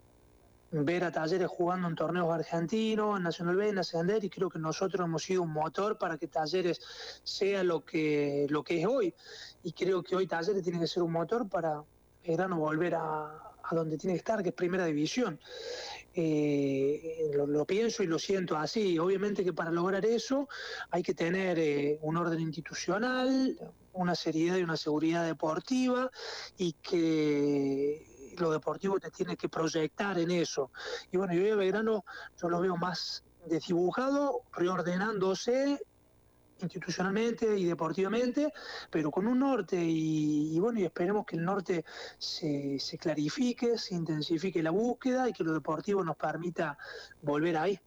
ver a Talleres jugando en torneos argentinos, en Nacional B, en Ascender, y creo que nosotros hemos sido un motor para que Talleres sea lo que, lo que es hoy. Y creo que hoy Talleres tiene que ser un motor para Belgrano volver a, a donde tiene que estar, que es Primera División. eh, lo, lo pienso y lo siento así. Obviamente que para lograr eso hay que tener eh, un orden institucional, una seriedad y una seguridad deportiva y que lo deportivo te tiene que proyectar en eso. Y bueno, yo a Belgrano yo lo veo más desdibujado, reordenándose institucionalmente y deportivamente, pero con un norte y, bueno, y esperemos que el norte se, se clarifique, se intensifique la búsqueda y que lo deportivo nos permita volver ahí.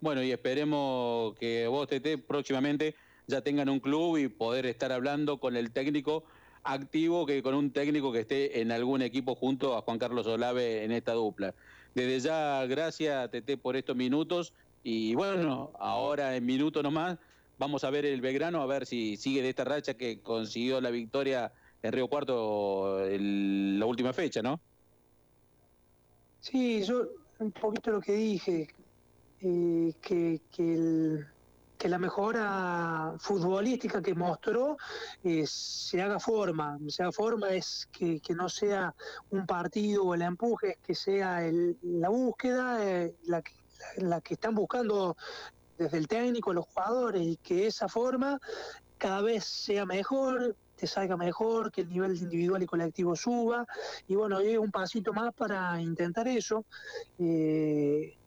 Bueno, y esperemos que vos, Tete, próximamente ya tengan un club y poder estar hablando con el técnico activo que con un técnico que esté en algún equipo junto a Juan Carlos Olave en esta dupla. Desde ya, gracias, Tete, por estos minutos. Y bueno, ahora en minutos nomás vamos a ver el Belgrano, a ver si sigue de esta racha que consiguió la victoria en Río Cuarto la última fecha, ¿no? Sí, yo un poquito lo que dije, eh, que, que, el- que la mejora futbolística que mostró eh, se haga forma, se haga forma es que, que no sea un partido o el empuje, es que sea la búsqueda, eh, la, la- la que están buscando desde el técnico, los jugadores, y que esa forma cada vez sea mejor, te salga mejor, que el nivel individual y colectivo suba, y bueno, es un pasito más para intentar eso. Eh,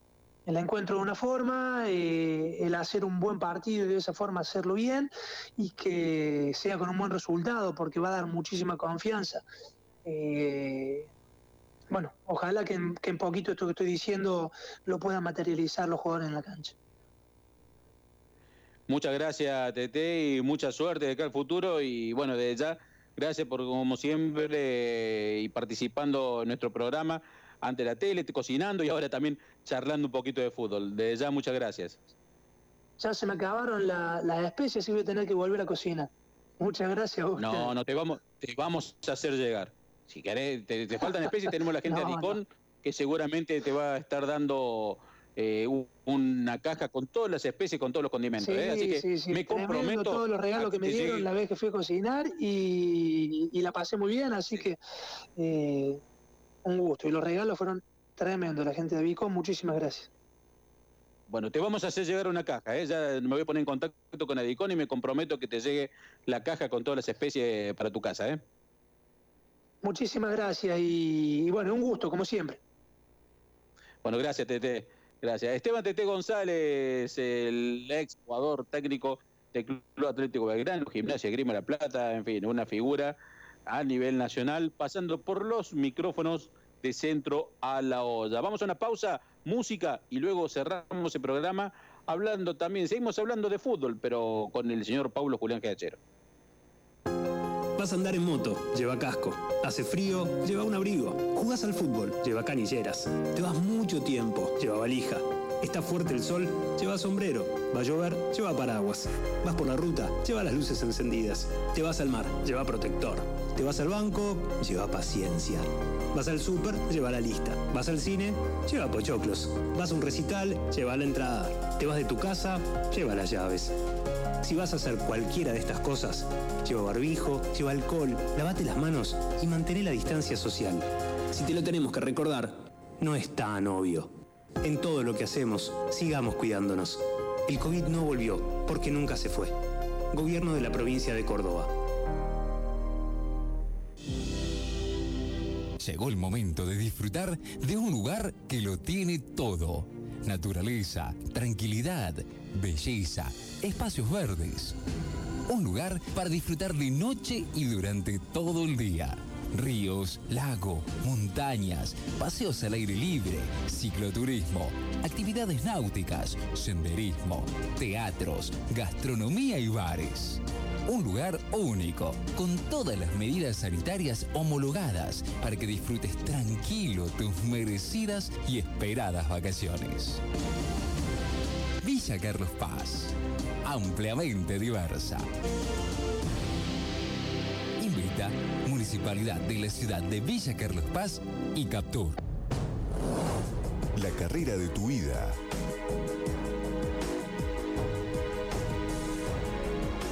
el encuentro de una forma, eh, el hacer un buen partido y de esa forma hacerlo bien y que sea con un buen resultado porque va a dar muchísima confianza. Eh, bueno, ojalá que en, que en poquito esto que estoy diciendo lo puedan materializar los jugadores en la cancha. Muchas gracias, Tete, y mucha suerte de acá al futuro. Y bueno, desde ya, gracias por, como siempre, y participando en nuestro programa ante la tele, cocinando y ahora también charlando un poquito de fútbol. Desde ya, muchas gracias. Ya se me acabaron la- las especies y voy a tener que volver a cocinar. Muchas gracias. Agustín. No, no, te vamos, te vamos a hacer llegar. Si querés, te, te faltan especies, tenemos la gente [laughs] No, de Nicón que seguramente te va a estar dando eh, un- una caja con todas las especies, con todos los condimentos. Sí, ¿eh? Así que sí, sí, me comprometo. todos los regalos que me dieron llegue- la vez que fui a cocinar y, y la pasé muy bien, así que eh, un gusto. Y los regalos fueron tremendos, la gente de Vico, muchísimas gracias. Bueno, te vamos a hacer llegar una caja, ¿eh? ya me voy a poner en contacto con Adicón y me comprometo que te llegue la caja con todas las especies para tu casa. ¿eh? Muchísimas gracias y, y bueno, un gusto, como siempre. Bueno, gracias, Tete. Gracias. Esteban Tete González, el ex jugador técnico del Club Atlético Belgrano, Gimnasia Grima La Plata, en fin, una figura a nivel nacional, pasando por los micrófonos de centro a la olla. Vamos a una pausa, música, y luego cerramos el programa hablando también, seguimos hablando de fútbol, pero con el señor Paulo Julián Gachero. Vas a andar en moto, lleva casco. Hace frío, lleva un abrigo. Jugás al fútbol, lleva canilleras. Te vas mucho tiempo, lleva valija. Está fuerte el sol, lleva sombrero. Va a llover, lleva paraguas. Vas por la ruta, lleva las luces encendidas. Te vas al mar, lleva protector. Te vas al banco, lleva paciencia. Vas al súper, lleva la lista. Vas al cine, lleva pochoclos. Vas a un recital, lleva la entrada. Te vas de tu casa, lleva las llaves. Si vas a hacer cualquiera de estas cosas, lleva barbijo, lleva alcohol, lavate las manos y mantén la distancia social. Si te lo tenemos que recordar, no es tan obvio. En todo lo que hacemos, sigamos cuidándonos. El COVID no volvió, porque nunca se fue. Gobierno de la provincia de Córdoba. Llegó el momento de disfrutar de un lugar que lo tiene todo. Naturaleza, tranquilidad, belleza, espacios verdes. Un lugar para disfrutar de noche y durante todo el día. Ríos, lago, montañas, paseos al aire libre, cicloturismo, actividades náuticas, senderismo, teatros, gastronomía y bares. Un lugar único, con todas las medidas sanitarias homologadas para que disfrutes tranquilo tus merecidas y esperadas vacaciones. Villa Carlos Paz, ampliamente diversa. Municipalidad de la ciudad de Villa Carlos Paz y Captur. La carrera de tu vida.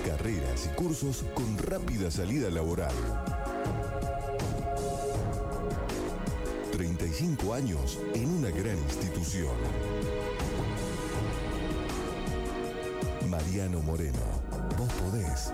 Carreras y cursos con rápida salida laboral. 35 años en una gran institución. Mariano Moreno, vos podés.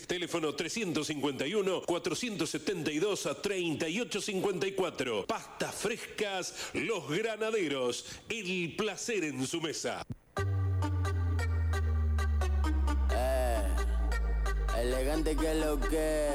Teléfono 351-472-3854. Pastas frescas Los Granaderos. El placer en su mesa. Eh, elegante que lo que.